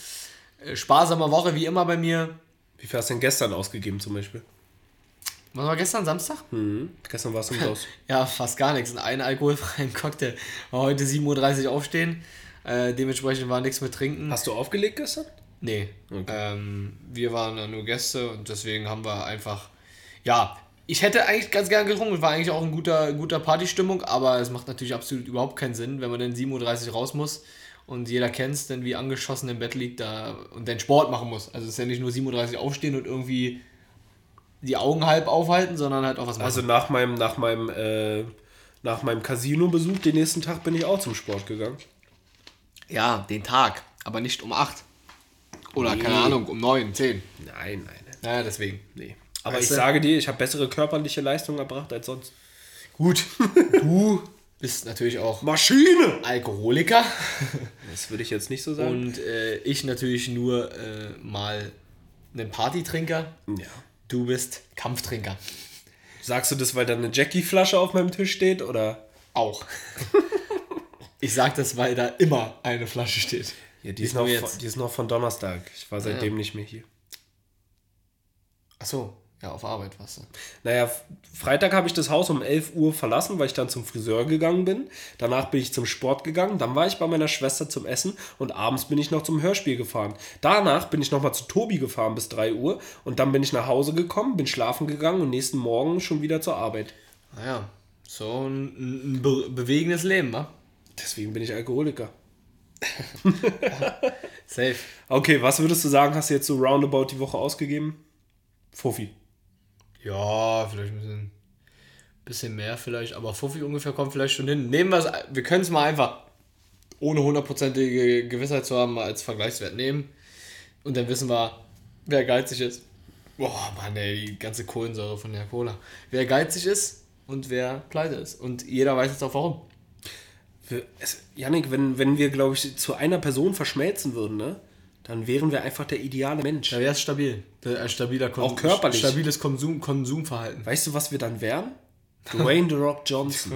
Äh, Sparsame Woche, wie immer bei mir. Wie viel hast du denn gestern ausgegeben zum Beispiel? Was war gestern, Samstag? Gestern warst du im Haus. Ja, fast gar nichts. Einen alkoholfreien Cocktail. War heute 7.30 Uhr aufstehen. Äh, dementsprechend war nichts mit trinken. Hast du aufgelegt gestern? Nee. Ähm, wir waren ja nur Gäste und deswegen haben wir einfach. Ja, ich hätte eigentlich ganz gern getrunken. War eigentlich auch ein guter, guter Partystimmung, aber es macht natürlich absolut überhaupt keinen Sinn, wenn man dann 7.30 Uhr raus muss und jeder kennt es, dann wie angeschossen im Bett liegt da und dann Sport machen muss. Also es ist ja nicht nur 7.30 Uhr aufstehen und irgendwie die Augen halb aufhalten, sondern halt auch was machen. Also nach meinem, nach meinem, äh, nach meinem Casino-Besuch den nächsten Tag bin ich auch zum Sport gegangen. ja, den Tag, aber nicht um 8. Oder Nee. keine Ahnung, um 9, 10. Nein, nein, nein. Naja, deswegen. Nee. Aber Weißt ich du? sage dir, ich habe bessere körperliche Leistung erbracht als sonst. Gut, du bist natürlich auch Maschine! Alkoholiker. Das würde ich jetzt nicht so sagen. Und äh, ich natürlich nur äh, mal einen Partytrinker. ja. Du bist Kampftrinker. Sagst du das, weil da eine Jackie-Flasche auf meinem Tisch steht? Oder? Auch. ich sag das, weil da immer eine Flasche steht. Ja, die Nicht ist, noch von, die ist noch von Donnerstag. Ich war seitdem nicht mehr hier. Achso, ja, auf Arbeit warst du. Naja, Freitag habe ich das Haus um 11 Uhr verlassen, weil ich dann zum Friseur gegangen bin. Danach bin ich zum Sport gegangen. Dann war ich bei meiner Schwester zum Essen und abends bin ich noch zum Hörspiel gefahren. Danach bin ich nochmal zu Tobi gefahren bis 3 Uhr und dann bin ich nach Hause gekommen, bin schlafen gegangen und nächsten Morgen schon wieder zur Arbeit. Naja, so ein, ein be bewegendes Leben, wa? Deswegen bin ich Alkoholiker. Safe. Okay, was würdest du sagen, hast du jetzt so roundabout die Woche ausgegeben? Fuffi. Ja, vielleicht ein bisschen, bisschen mehr vielleicht, aber Fuffi ungefähr kommt vielleicht schon hin. Nehmen wir es, wir können es mal einfach, ohne hundertprozentige Gewissheit zu haben, mal als Vergleichswert nehmen. Und dann wissen wir, wer geizig ist. Boah, Mann, ey, die ganze Kohlensäure von der Cola. Wer geizig ist und wer pleite ist. Und jeder weiß jetzt auch warum. Es, Janik, wenn, wenn wir, glaube ich, zu einer Person verschmelzen würden, ne? Dann wären wir einfach der ideale Mensch. Da wäre es stabil. Ein stabiler Konsum, Auch körperlich. Stabiles Konsum, Konsumverhalten. Weißt du, was wir dann wären? Dwayne The Rock Johnson.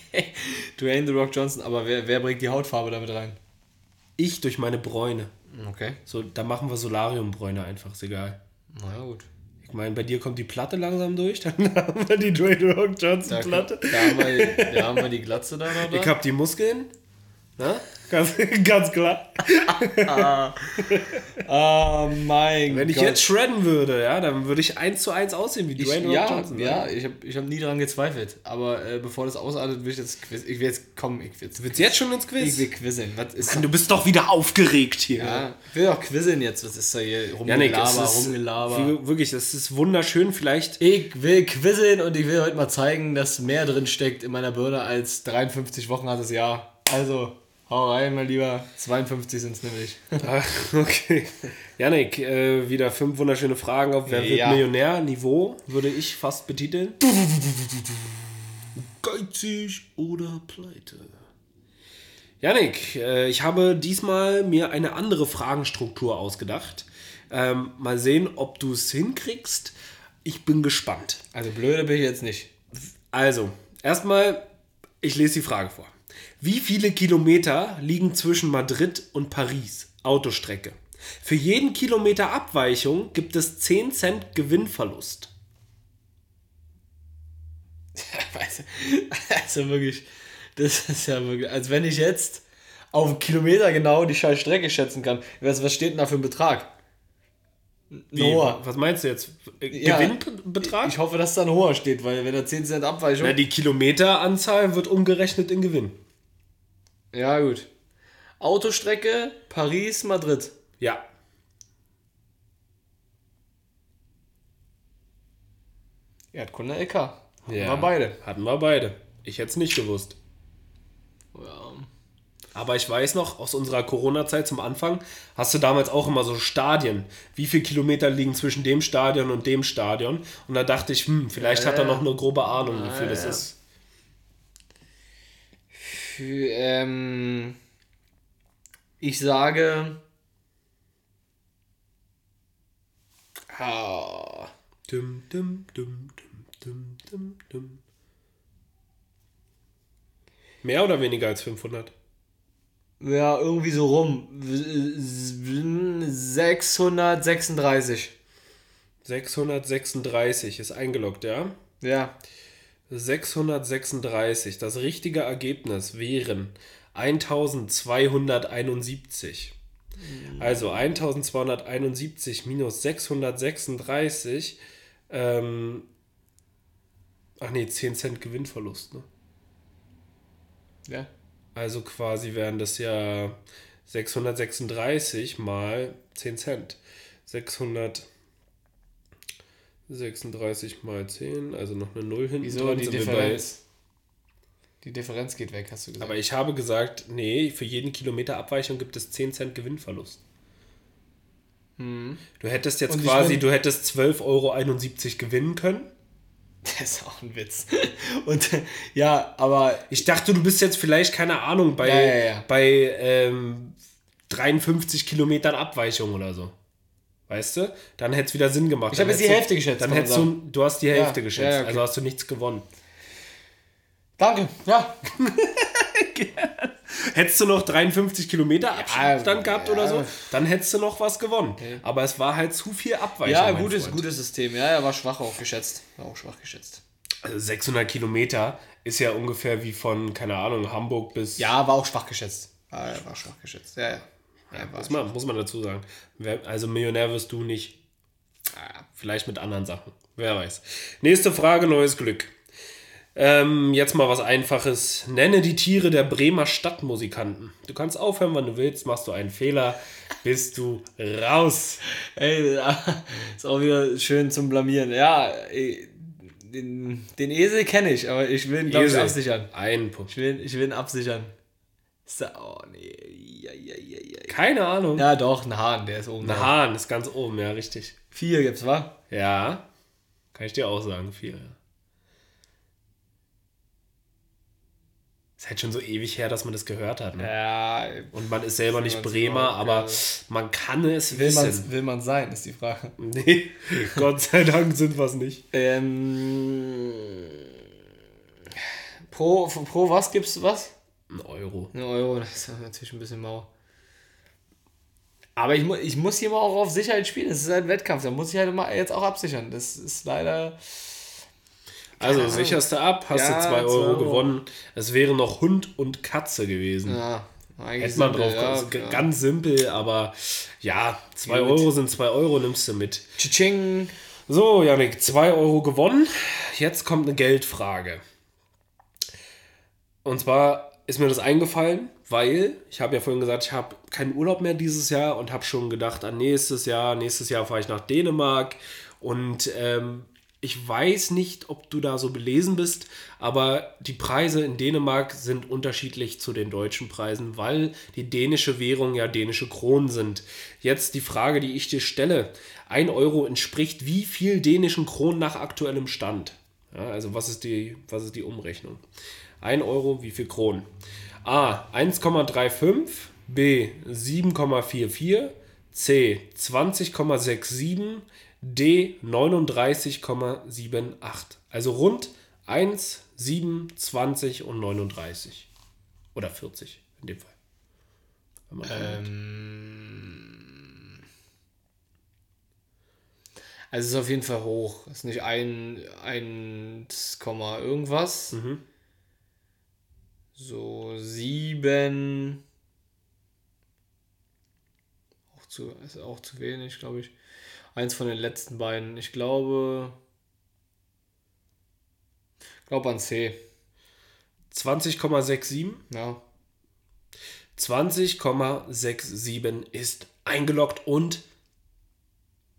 Dwayne The Rock Johnson, aber wer, wer bringt die Hautfarbe damit rein? Ich durch meine Bräune. Okay. So, da machen wir Solariumbräune einfach, ist egal. Na ja, gut. Ich meine, bei dir kommt die Platte langsam durch, dann haben wir die Dwayne The Rock Johnson Da, Platte. da, haben wir, da haben wir die Glatze da noch. Ich Da. hab die Muskeln. Na? Ganz, ganz klar. Ah, mein Wenn ich jetzt shredden würde, ja, dann würde ich eins zu eins aussehen wie Ich, Dwayne Rock ja, Johnson. ne? ja, ich habe ich hab nie daran gezweifelt. Aber äh, bevor das ausartet, will ich jetzt quiz. Ich will jetzt kommen, ich will jetzt, Willst du jetzt schon ins ich Quiz? will quizzeln. Was ist Du bist doch wieder aufgeregt hier. ja, ich will doch quizzeln jetzt. Was ist da hier? Rumgelaber, ist, rumgelaber. wirklich, das ist wunderschön. Vielleicht Ich will quizzeln und ich will heute mal zeigen, dass mehr drin steckt in meiner Birne als 53 Wochen hat das Jahr. Also, hau rein, mein Lieber. 52 sind es nämlich. Ah, okay. Janik, äh, wieder fünf wunderschöne Fragen auf Wer wird Ja. Millionär? Niveau würde ich fast betiteln. Geizig oder pleite? Janik, äh, ich habe diesmal mir eine andere Fragenstruktur ausgedacht. Ähm, mal sehen, ob du es hinkriegst. Ich bin gespannt. Also blöde bin ich jetzt nicht. Also, erstmal, ich lese die Frage vor. Wie viele Kilometer liegen zwischen Madrid und Paris? Autostrecke. Für jeden Kilometer Abweichung gibt es 10 Cent Gewinnverlust. Also wirklich, das ist ja wirklich, als wenn ich jetzt auf einen Kilometer genau die scheiß Strecke schätzen kann. Was, was steht denn da für ein Betrag? Wie, Hoher. Was meinst du jetzt? Äh, Ja, Gewinnbetrag? Ich hoffe, dass da ein hoher steht, weil wenn da 10 Cent Abweichung. Na, die Kilometeranzahl wird umgerechnet in Gewinn. Ja, gut. Autostrecke Paris, Madrid. Ja. Erdkunde LK. Haben ja. wir beide. Hatten wir beide. Ich hätte es nicht gewusst. Ja. Aber ich weiß noch, aus unserer Corona-Zeit zum Anfang, hast du damals auch immer so Stadien. Wie viele Kilometer liegen zwischen dem Stadion und dem Stadion? Und da dachte ich, hm, vielleicht hat er Ja. noch eine grobe Ahnung, wie viel das ja. ist. Für, ähm, ich sage. Ah, Dum, dum, dum, dum, dum, dum, dum. Mehr oder weniger als 500? ja, irgendwie so rum. 636. 636 ist eingeloggt, ja? Ja. 636. Das richtige Ergebnis wären 1271. Also 1271 minus 636. Ähm, ach nee, 10 Cent Gewinnverlust. Ne? Ja. Also quasi wären das ja 636 mal 10 Cent. 636 mal 10, also noch eine 0 hinten Wieso dran, die Differenz? Die Differenz geht weg, hast du gesagt. aber ich habe gesagt, nee, für jeden Kilometer Abweichung gibt es 10 Cent Gewinnverlust. Du hättest jetzt Und quasi, du hättest 12,71 Euro gewinnen können. Das ist auch ein Witz. Und ja, aber Ich dachte, du bist jetzt vielleicht, keine Ahnung, bei, Ja, ja, ja. bei ähm, 53 Kilometern Abweichung oder so. Weißt du? Dann hätte es wieder Sinn gemacht. Ich habe jetzt die Hälfte du, geschätzt, Dann hättest du, du hast die Hälfte Ja, geschätzt, ja, okay. also hast du nichts gewonnen. danke. Ja. Hättest du noch 53 Kilometer Abstand gehabt ja. oder so, dann hättest du noch was gewonnen. Aber es war halt zu viel Abweichung. Ja, gutes, Freund. gutes System. Ja, er war schwach auch geschätzt. War auch schwach geschätzt. Also 600 Kilometer ist ja ungefähr wie von, keine Ahnung, Hamburg bis. Ja, war auch schwach geschätzt. Ja, war schwach geschätzt. Ja, ja. Ja Muss man, muss man dazu sagen. Also Millionär wirst du nicht. Ah, Vielleicht mit anderen Sachen. Wer weiß. Nächste Frage, neues Glück. Ähm, jetzt mal was Einfaches. Nenne die Tiere der Bremer Stadtmusikanten. Du kannst aufhören, wann du willst. Machst du einen Fehler, bist du raus. Ey, ist auch wieder schön zum Blamieren. Ja, den, den Esel kenne ich, aber ich will ihn, glaube ich, absichern. Ein Punkt. Ich will, ich will ihn absichern. Oh, nee. Keine Ahnung. ja, doch, ein Hahn, der ist oben. Ein. Hahn ist ganz oben, ja, richtig. Vier gibt's, wa? Ja, kann ich dir auch sagen, vier. Ja. Ist halt schon so ewig her, dass man das gehört hat. Ne? Ja, Und man ist selber nicht man's Bremer, auch, aber ja. man kann es will man wissen. will man sein, ist die Frage. Nee, Gott sei Dank sind wir es nicht. Ähm, pro, pro was gibst du was? Ein Euro. Ein Euro, das ist natürlich ein bisschen mau. Aber ich, mu ich muss hier mal auch auf Sicherheit spielen. Das ist halt ein Wettkampf. Da muss ich halt mal jetzt auch absichern. Das ist leider. Also sicherst du ab, hast Ja, du 2 zwei Euro Euro. gewonnen. Es wäre noch Hund und Katze gewesen. Ja, eigentlich Hätte man drauf ja, ja. Ganz simpel, aber ja, 2 Gut. Euro sind 2 Euro, nimmst du mit. Tsching. So, Janik, 2 Euro gewonnen. Jetzt kommt eine Geldfrage. Und zwar ist mir das eingefallen, weil ich habe ja vorhin gesagt, ich habe keinen Urlaub mehr dieses Jahr und habe schon gedacht an nächstes Jahr. Nächstes Jahr fahre ich nach Dänemark und ähm, ich weiß nicht, ob du da so belesen bist, aber die Preise in Dänemark sind unterschiedlich zu den deutschen Preisen, weil die dänische Währung ja dänische Kronen sind. Jetzt die Frage, die ich dir stelle. 1 Euro entspricht wie viel dänischen Kronen nach aktuellem Stand? Ja, also was ist, die, was ist die Umrechnung? 1 Euro, wie viel Kronen? A. 1,35, B. 7,44, C. 20,67, D. 39,78. Also rund 1, 7, 20 und 39. Oder 40 in dem Fall. Ähm, also es ist auf jeden Fall hoch. Es ist nicht ein 1, Komma irgendwas. Mhm. So 7. Auch zu, ist auch zu wenig, glaube ich. Eins von den letzten beiden. Ich glaube. Glaube an C. 20,67. Ja. 20,67 ist eingeloggt und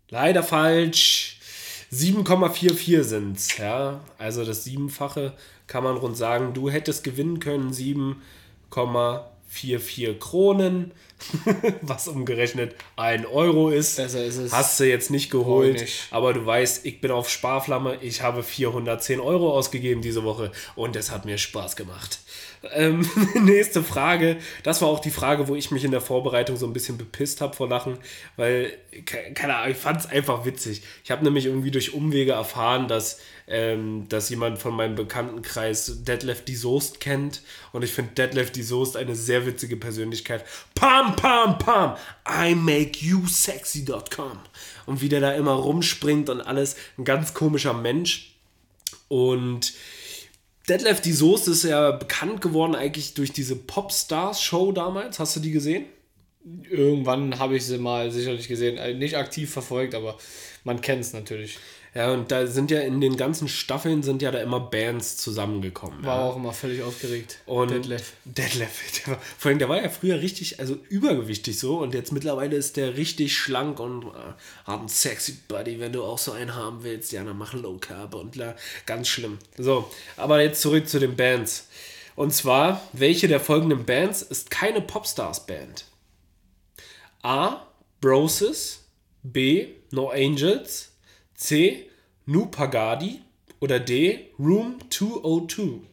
leider falsch. 7,44 sind's, ja. Also das Siebenfache kann man rund sagen. Du hättest gewinnen können 7,44 Kronen, was umgerechnet 1 Euro ist. Besser ist es. Hast du jetzt nicht geholt, nicht. aber du weißt, ich bin auf Sparflamme. Ich habe 410 Euro ausgegeben diese Woche und es hat mir Spaß gemacht. Ähm, nächste Frage. Das war auch die Frage, wo ich mich in der Vorbereitung so ein bisschen bepisst habe vor Lachen, weil, ke- keine Ahnung, ich fand es einfach witzig. Ich habe nämlich irgendwie durch Umwege erfahren, dass, ähm, dass jemand von meinem Bekanntenkreis Detlef die Soest kennt und ich finde Detlef die Soest eine sehr witzige Persönlichkeit. Pam, pam, pam, I make you sexy.com und wie der da immer rumspringt und alles. Ein ganz komischer Mensch. Und Detlef die Soße ist ja bekannt geworden eigentlich durch diese Popstars-Show damals. Hast du die gesehen? Irgendwann habe ich sie mal sicherlich gesehen. Äh, Nicht aktiv verfolgt, aber man kennt es natürlich. Ja, und da sind ja in den ganzen Staffeln sind ja da immer Bands zusammengekommen. War ja. auch immer völlig aufgeregt. Und Detlef. Detlef, der war, vor allem, der war ja früher richtig, also übergewichtig so und jetzt mittlerweile ist der richtig schlank und äh, hat einen sexy Buddy, wenn du auch so einen haben willst, ja, dann mach Low Carb und la, ganz schlimm. So, aber jetzt zurück zu den Bands. Und zwar, welche der folgenden Bands ist keine Popstars-Band? A. Broses, B. No Angels, C. Nu Pagadi oder D. Room 202.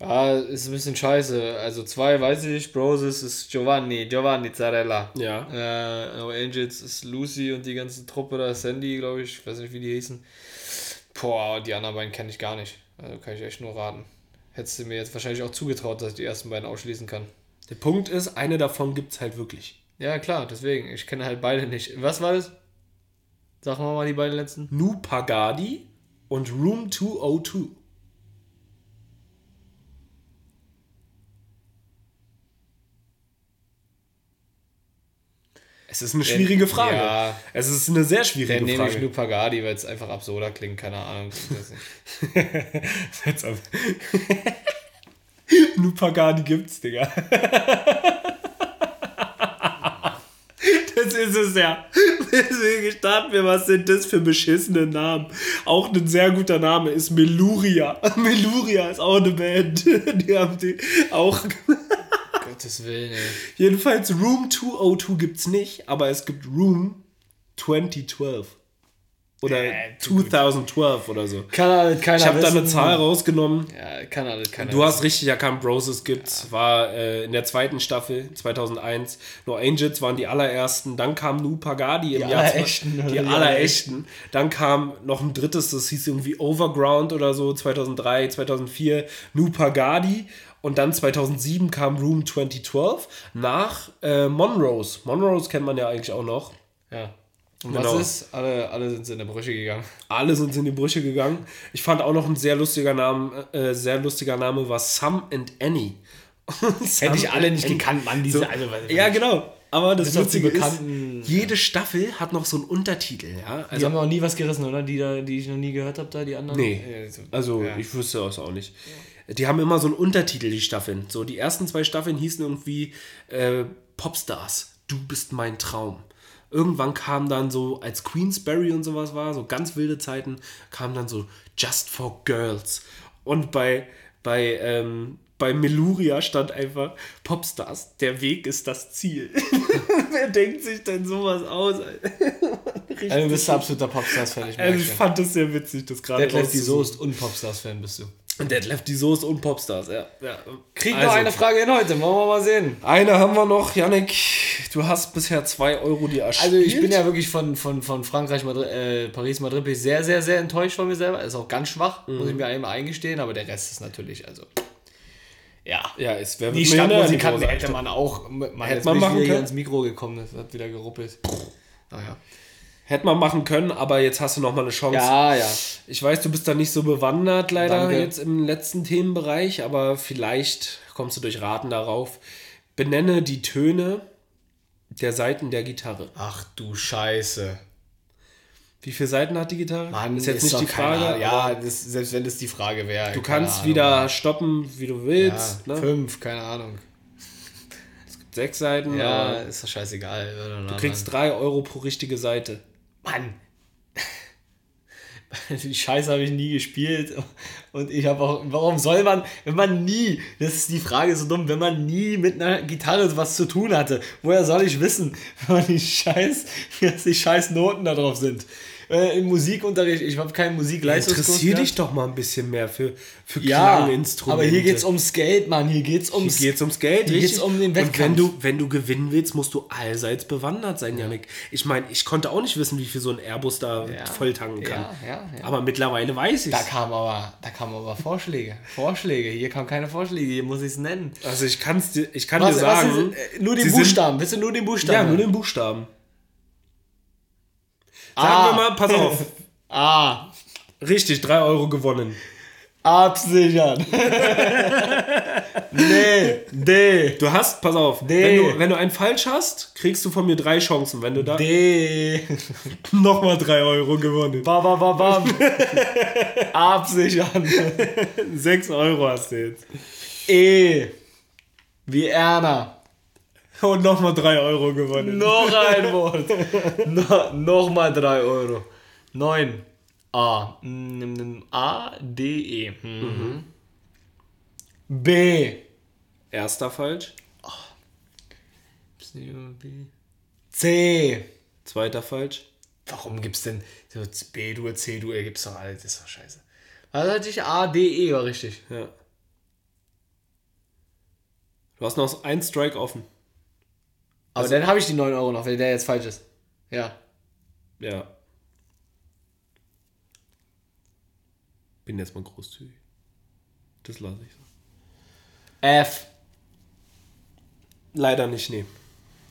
Ja, ist ein bisschen scheiße. Also zwei weiß ich, Broses ist Giovanni, Giovanni Zarella. Ja. Äh, No Angels ist Lucy und die ganze Truppe da, Sandy, glaube ich, weiß nicht, wie die hießen. Boah, die anderen beiden kenne ich gar nicht. Also kann ich echt nur raten. Hättest du mir jetzt wahrscheinlich auch zugetraut, dass ich die ersten beiden ausschließen kann. Der Punkt ist, eine davon gibt es halt wirklich. Ja, klar, deswegen. Ich kenne halt beide nicht. Was war das? Sag mal mal die beiden letzten. Nu Pagadi und Room 202. Es ist eine schwierige Frage. ja. Es ist eine sehr Dann schwierige nehme ich Frage. nur Pagadi, weil es einfach absurder klingt, keine Ahnung. Ich weiß nicht. Jetzt aber- Nu Pagadi gibt's, Digga. Das ist es ja. Deswegen starten wir, was sind das für beschissene Namen? Auch ein sehr guter Name ist Meluria. Meluria ist auch eine Band. Die haben die auch. Gottes Willen, ey. Jedenfalls Room 202 gibt's nicht, aber es gibt Room 2012. Oder gut. 2012 oder so. Kann halt keiner Ich habe da eine wissen. Zahl rausgenommen. Ja, kann halt keiner Du hast richtig erkannt, Broses gibt's. War äh, in der zweiten Staffel 2001. No Angels waren die allerersten. Dann kam Nu Pagadi im Die Jahr. allerechten, Die die allerechten. Dann kam noch ein drittes, das hieß irgendwie Overground oder so, 2003, 2004. Nu Pagadi. Und dann 2007 kam Room 2012 nach äh, Monrose. Monrose kennt man ja eigentlich auch noch. Ja. Und Genau. was ist? Alle, alle sind in der Brüche gegangen. Alle sind in die Brüche gegangen. Ich fand auch noch ein sehr lustiger Name, äh, sehr lustiger Name war Sam and Annie. Hätte ich alle nicht gekannt, Mann. Diese, So, ich ja, nicht. genau. Aber das Bis die Witzige ist, jede Staffel hat noch so einen Untertitel, ja. Die Also, haben auch nie was gerissen, oder? Die, da, die ich noch nie gehört habe, da, die anderen? nee, also ja. ich wüsste das auch nicht. Die haben immer so einen Untertitel, die Staffeln. So, die ersten zwei Staffeln hießen irgendwie äh, Popstars, du bist mein Traum. Irgendwann kam dann so, als Queensberry und sowas war, so ganz wilde Zeiten, kam dann so Just for Girls. Und bei, bei, ähm, bei Meluria stand einfach Popstars, der Weg ist das Ziel. Wer denkt sich denn sowas aus? Also, du bist absoluter Popstars-Fan, ich also ich fand das sehr witzig, das gerade Detlef die. Soest und Popstars-Fan bist du. Detlef die Soße und Popstars, ja. ja. Kriegen Also, wir eine Frage hin heute, wollen wir mal sehen. Eine haben wir noch, Yannick. Du hast bisher 2 Euro die erspielt. Also ich bin ja wirklich von, von, von Frankreich, Madrid, äh, Paris, Madrid bin ich sehr, sehr, sehr enttäuscht von mir selber. Ist auch ganz schwach, muss ich mir einmal eingestehen, aber der Rest ist natürlich, also. Ja. Ja, es wäre Die Stadtmusikanten hätte man auch. Man Hätte jetzt man bin ich machen wieder hier können. ins Mikro gekommen, das hat wieder geruppelt. Naja. Hätte man machen können, aber jetzt hast du noch mal eine Chance. Ja, ja. Ich weiß, du bist da nicht so bewandert leider Danke. jetzt im letzten Themenbereich, aber vielleicht kommst du durch Raten darauf. Benenne die Töne der Seiten der Gitarre. Ach du Scheiße. Wie viele Seiten hat die Gitarre? Mann, ist jetzt nicht doch die Frage. Ahnung. Ja, das, selbst wenn das die Frage wäre. Du kannst wieder stoppen, wie du Ja, willst. ne? Fünf, keine Ahnung. Sechs Seiten. Ja, aber ist doch scheißegal. Du kriegst drei Euro pro richtige Seite. Mann. Die Scheiße habe ich nie gespielt. Und ich habe auch. Warum soll man, wenn man nie, das ist die Frage so dumm, wenn man nie mit einer Gitarre was zu tun hatte, woher soll ich wissen, wenn man die Scheiß, dass die Scheiß Noten da drauf sind? Äh, Im Musikunterricht, ich habe keinen Musikleistungskurs. Interessier dich doch mal ein bisschen mehr für, für Ja, Klanginstrumente. aber hier geht's ums Geld, Mann. Hier geht's ums. Hier geht's ums Geld, Hier geht's richtig. um den Und wenn Wettkampf. du, wenn du gewinnen willst, musst du allseits bewandert sein, Janik. Ich meine, ich konnte auch nicht wissen, wie viel so ein Airbus da Ja. voll tanken kann. Ja. Aber mittlerweile weiß ich Da kamen aber, da kamen aber Vorschläge. Vorschläge. Hier kamen keine Vorschläge, hier muss ich es nennen. Also ich, kann's dir, ich kann Was, dir sagen, was ist, äh, nur den sie sind- Buchstaben. Willst du nur den Buchstaben? ja, nur den Buchstaben. Sagen Ah. wir mal, pass auf. A. Richtig, 3 Euro gewonnen. Absichern. nee. D. Du hast, pass auf, D. wenn du, wenn du einen falsch hast, kriegst du von mir drei Chancen. Wenn du da D. nochmal 3 Euro gewonnen. Ba, ba, ba, bam. Absichern. 6 Euro hast du jetzt. E. Wie Erna. Und nochmal 3 Euro gewonnen. Noch ein Wort. no, Nochmal 3 Euro. 9. A. A, D, E. Mhm. B. Erster falsch, C. zweiter falsch. Warum gibt's denn so B-Dur, C-Dur? Gibt's doch alles. Das ist doch scheiße. Was hatte ich? A, D, E war richtig. Ja. Du hast noch einen Strike offen. Aber dann habe ich die 9 Euro noch, wenn der jetzt falsch ist. Ja. Ja. Bin jetzt mal großzügig. Das lasse ich so. F. Leider nicht nehmen.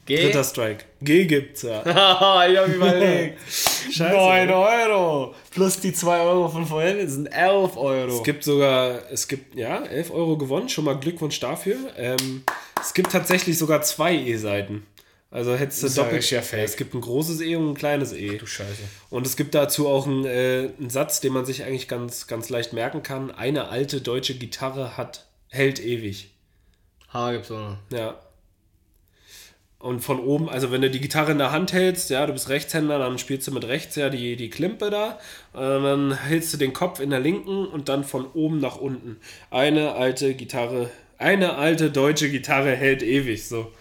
G. Dritter Strike. G gibt's ja. Ich habe überlegt. Scheiße. 9 Euro. Plus die 2 Euro von vorhin sind 11 Euro. Es gibt sogar, es gibt, ja, 11 Euro gewonnen. Schon mal Glückwunsch dafür. Ähm, es gibt tatsächlich sogar zwei E-Seiten. Also hättest du ja doppelt. richtig fake. es gibt ein großes E und ein kleines E. du Scheiße. Und es gibt dazu auch einen, äh, einen Satz, den man sich eigentlich ganz, ganz leicht merken kann. Eine alte deutsche Gitarre hat, hält ewig. H gibt's auch noch. Ja. Und von oben, also wenn du die Gitarre in der Hand hältst, ja, du bist Rechtshänder, dann spielst du mit rechts ja die, die Klimpe da. Und dann hältst du den Kopf in der linken und dann von oben nach unten. Eine alte Gitarre, eine alte deutsche Gitarre hält ewig, so.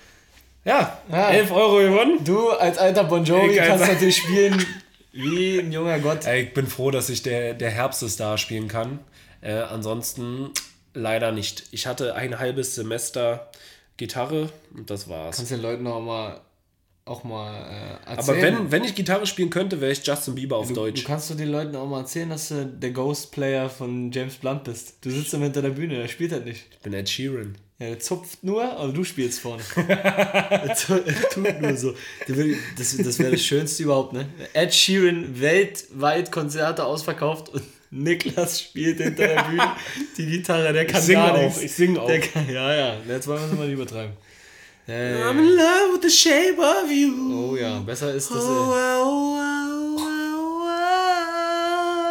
Ja, Ja. 11 Euro gewonnen. Du als alter Bon Jovi kannst natürlich spielen wie ein junger Gott. Ey, ich bin froh, dass ich der, der Herbstestar spielen kann. Äh, ansonsten leider nicht. Ich hatte ein halbes Semester Gitarre und das war's. Kannst den Leuten auch mal, auch mal äh, erzählen. Aber wenn, wenn ich Gitarre spielen könnte, wäre ich Justin Bieber auf du, Deutsch. du kannst du den Leuten auch mal erzählen, dass du der Ghost Player von James Blunt bist. Du sitzt immer hinter der Bühne, der spielt halt nicht. Ich bin Ed Sheeran. Ja, der zupft nur, aber du spielst vorne. er tu- tut nur so. Das, das wäre das Schönste überhaupt, ne? Ed Sheeran weltweit Konzerte ausverkauft und Niklas spielt hinter der Bühne die Gitarre. Der kann singe gar auch, nichts. ich singe auch. Kann, ja, ja. Jetzt wollen wir es mal nicht übertreiben. Äh, I'm in love with the shape of you. oh ja, besser ist das. Oh, oh, oh, oh,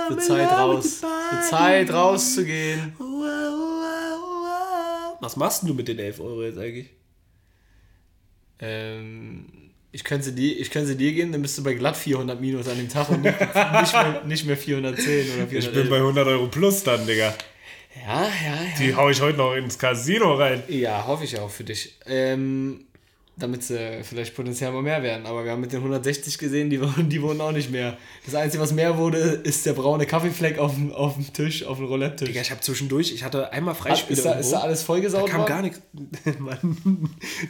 oh, für Zeit raus. Für. Zeit rauszugehen. Oh, oh, oh, oh. Was machst du mit den 11 Euro jetzt eigentlich? Ähm, ich könnte sie dir, ich könnte sie dir geben, dann bist du bei glatt 400 Minus an dem Tag und nicht, nicht, mehr, nicht mehr 410 oder 411. Ich bin bei 100 Euro plus dann, Digga. Ja, ja, ja. Die hau ich heute noch ins Casino rein. Ja, hoffe ich auch für dich. Ähm, damit sie vielleicht potenziell mal mehr werden. Aber wir haben mit den 160 gesehen, die, wurden- die wurden auch nicht mehr. Das Einzige, was mehr wurde, ist der braune Kaffeefleck auf dem, auf dem Tisch, auf dem Roulette-Tisch. Digga, ich habe zwischendurch, ich hatte einmal Freispiele Ist da, ist da alles vollgesaut Da kam worden? gar nichts. Mann,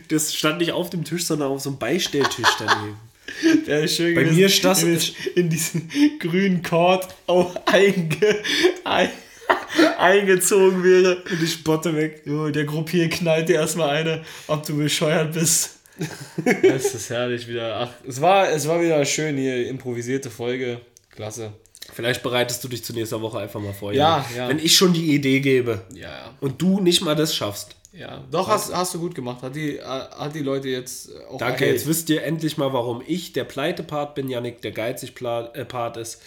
das stand nicht auf dem Tisch, sondern auf so einem Beistelltisch daneben. Wäre schön Bei gewesen, mir ist das- wenn es in diesen grünen Kord auch einge, ein, eingezogen wäre. Und ich spotte weg. Jo, der Gruppier knallt dir erstmal eine, ob du bescheuert bist. das ist herrlich wieder. Ach, es war, es war wieder schön hier, improvisierte Folge. Klasse. Vielleicht bereitest du dich zu nächster Woche einfach mal vor. Ja, ja. Wenn ich schon die Idee gebe Ja, ja. und du nicht mal das schaffst. Ja, doch, hast, hast du gut gemacht. Hat die, äh, hat die Leute jetzt auch Danke, jetzt wisst ihr endlich mal, warum ich der Pleite-Part bin, Yannick der Geizig-Part ist.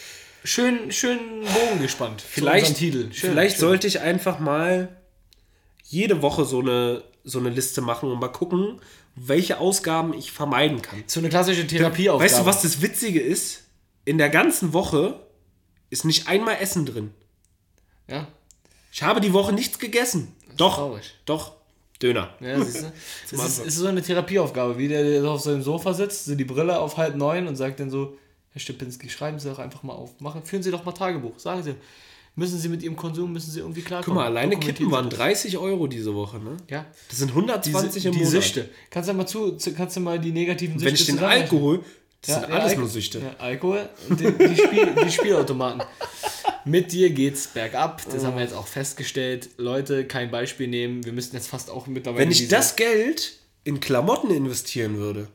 Schön, schön Bogen gespannt. Vielleicht, Titel. Schön, vielleicht schön. sollte ich einfach mal jede Woche so eine, so eine Liste machen und mal gucken, welche Ausgaben ich vermeiden kann. So eine klassische Therapieaufgabe. Weißt du, was das Witzige ist? In der ganzen Woche ist nicht einmal Essen drin. Ja, Ich habe die Woche nichts gegessen. Doch, traurig. doch, Döner. ja siehst du? Es ist, ist so eine Therapieaufgabe, wie der, der auf seinem Sofa sitzt, so die Brille auf halb neun und sagt dann so, Herr Stepinski, schreiben Sie doch einfach mal auf. Machen, führen Sie doch mal Tagebuch. Sagen Sie, müssen Sie mit Ihrem Konsum, müssen Sie irgendwie Guck klarkommen. mal, alleine Kippen waren das. 30 Euro diese Woche, ne? Ja. Das sind Die, 120 im die Monat. Süchte. Kannst du mal zu, kannst du mal die negativen Süchte Wenn ich den? Alkohol, das Ja, sind ja, alles Alk- nur Süchte. Ja, Alkohol und die, die, Spiel, die Spielautomaten. Mit dir geht's bergab. Das haben wir jetzt auch festgestellt. Leute, kein Beispiel nehmen. Wir müssten jetzt fast auch mittlerweile. Wenn ich das Geld in Klamotten investieren würde,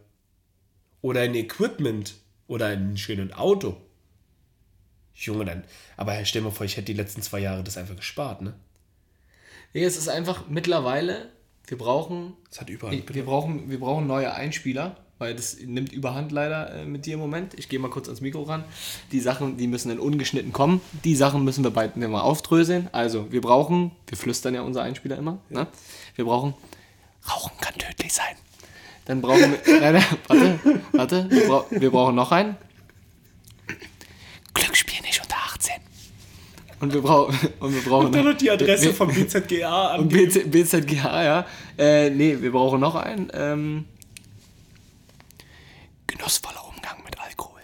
oder in Equipment, oder in ein schönes Auto, Junge, dann. Aber stell dir mal vor, ich hätte die letzten zwei Jahre das einfach gespart, ne? Nee, es ist einfach mittlerweile, wir brauchen, Das hat überall. wir brauchen, wir brauchen neue Einspieler, weil das nimmt überhand leider äh, mit dir im Moment. Ich gehe mal kurz ans Mikro ran. Die Sachen, die müssen dann ungeschnitten kommen. Die Sachen müssen wir bald mal aufdröseln. Also, wir brauchen, wir flüstern ja unser Einspieler immer, ne? Wir brauchen, Rauchen kann tödlich sein. Dann brauchen wir, nein, nein, warte, warte, wir, brau, wir brauchen noch einen. Glücksspiel nicht unter 18. Und wir brauchen, und wir brauchen Dann noch die Adresse wir- vom BZGA und angeben. BZ, BZGH, ja. Äh, nee, wir brauchen noch einen. Ähm, genussvoller Umgang mit Alkohol.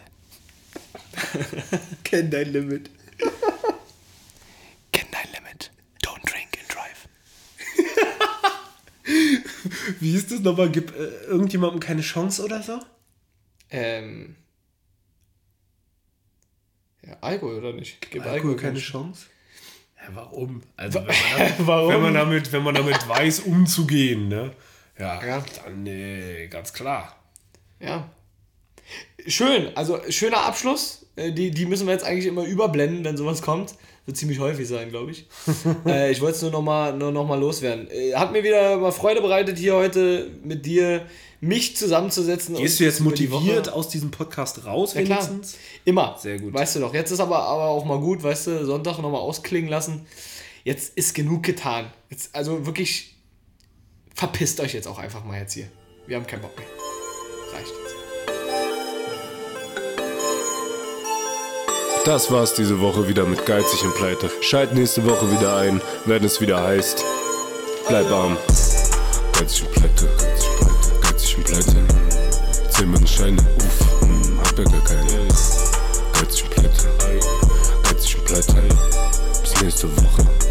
Kenn dein Limit. Kenn dein Limit. Don't drink and drive. Wie ist das nochmal? Gib äh, irgendjemandem keine Chance oder so? Ähm. Ja, Alkohol oder nicht? Gib Alkohol keine Chance? Ja, warum? Also, wenn man, damit, Warum? Wenn man, damit, wenn man damit weiß, umzugehen, ne? Ja, Ja. dann nee, ganz klar. Ja. Schön, also schöner Abschluss. Äh, Die, die müssen wir jetzt eigentlich immer überblenden, wenn sowas kommt. Wird ziemlich häufig sein, glaube ich. äh, ich wollte es nur nochmal nur noch mal loswerden. Äh, hat mir wieder mal Freude bereitet, hier heute mit dir mich zusammenzusetzen. Gehst du jetzt die motiviert Woche- aus diesem Podcast raus, Ja, klar. wenigstens? Immer. Sehr gut. Weißt du doch. Jetzt ist aber, aber auch mal gut, weißt du, Sonntag nochmal ausklingen lassen. Jetzt ist genug getan. Jetzt, also wirklich, verpisst euch jetzt auch einfach mal jetzt hier. Wir haben keinen Bock mehr. Das war's diese Woche wieder mit Geizig und Pleite. Schalt nächste Woche wieder ein, wenn es wieder heißt. Bleib arm. Geizig und Pleite, geizig und Pleite, geizig und Pleite. Zähl meine Scheine, uff, hm, hab ja gar keine. Geizig und Pleite, geizig und Pleite. Bis nächste Woche.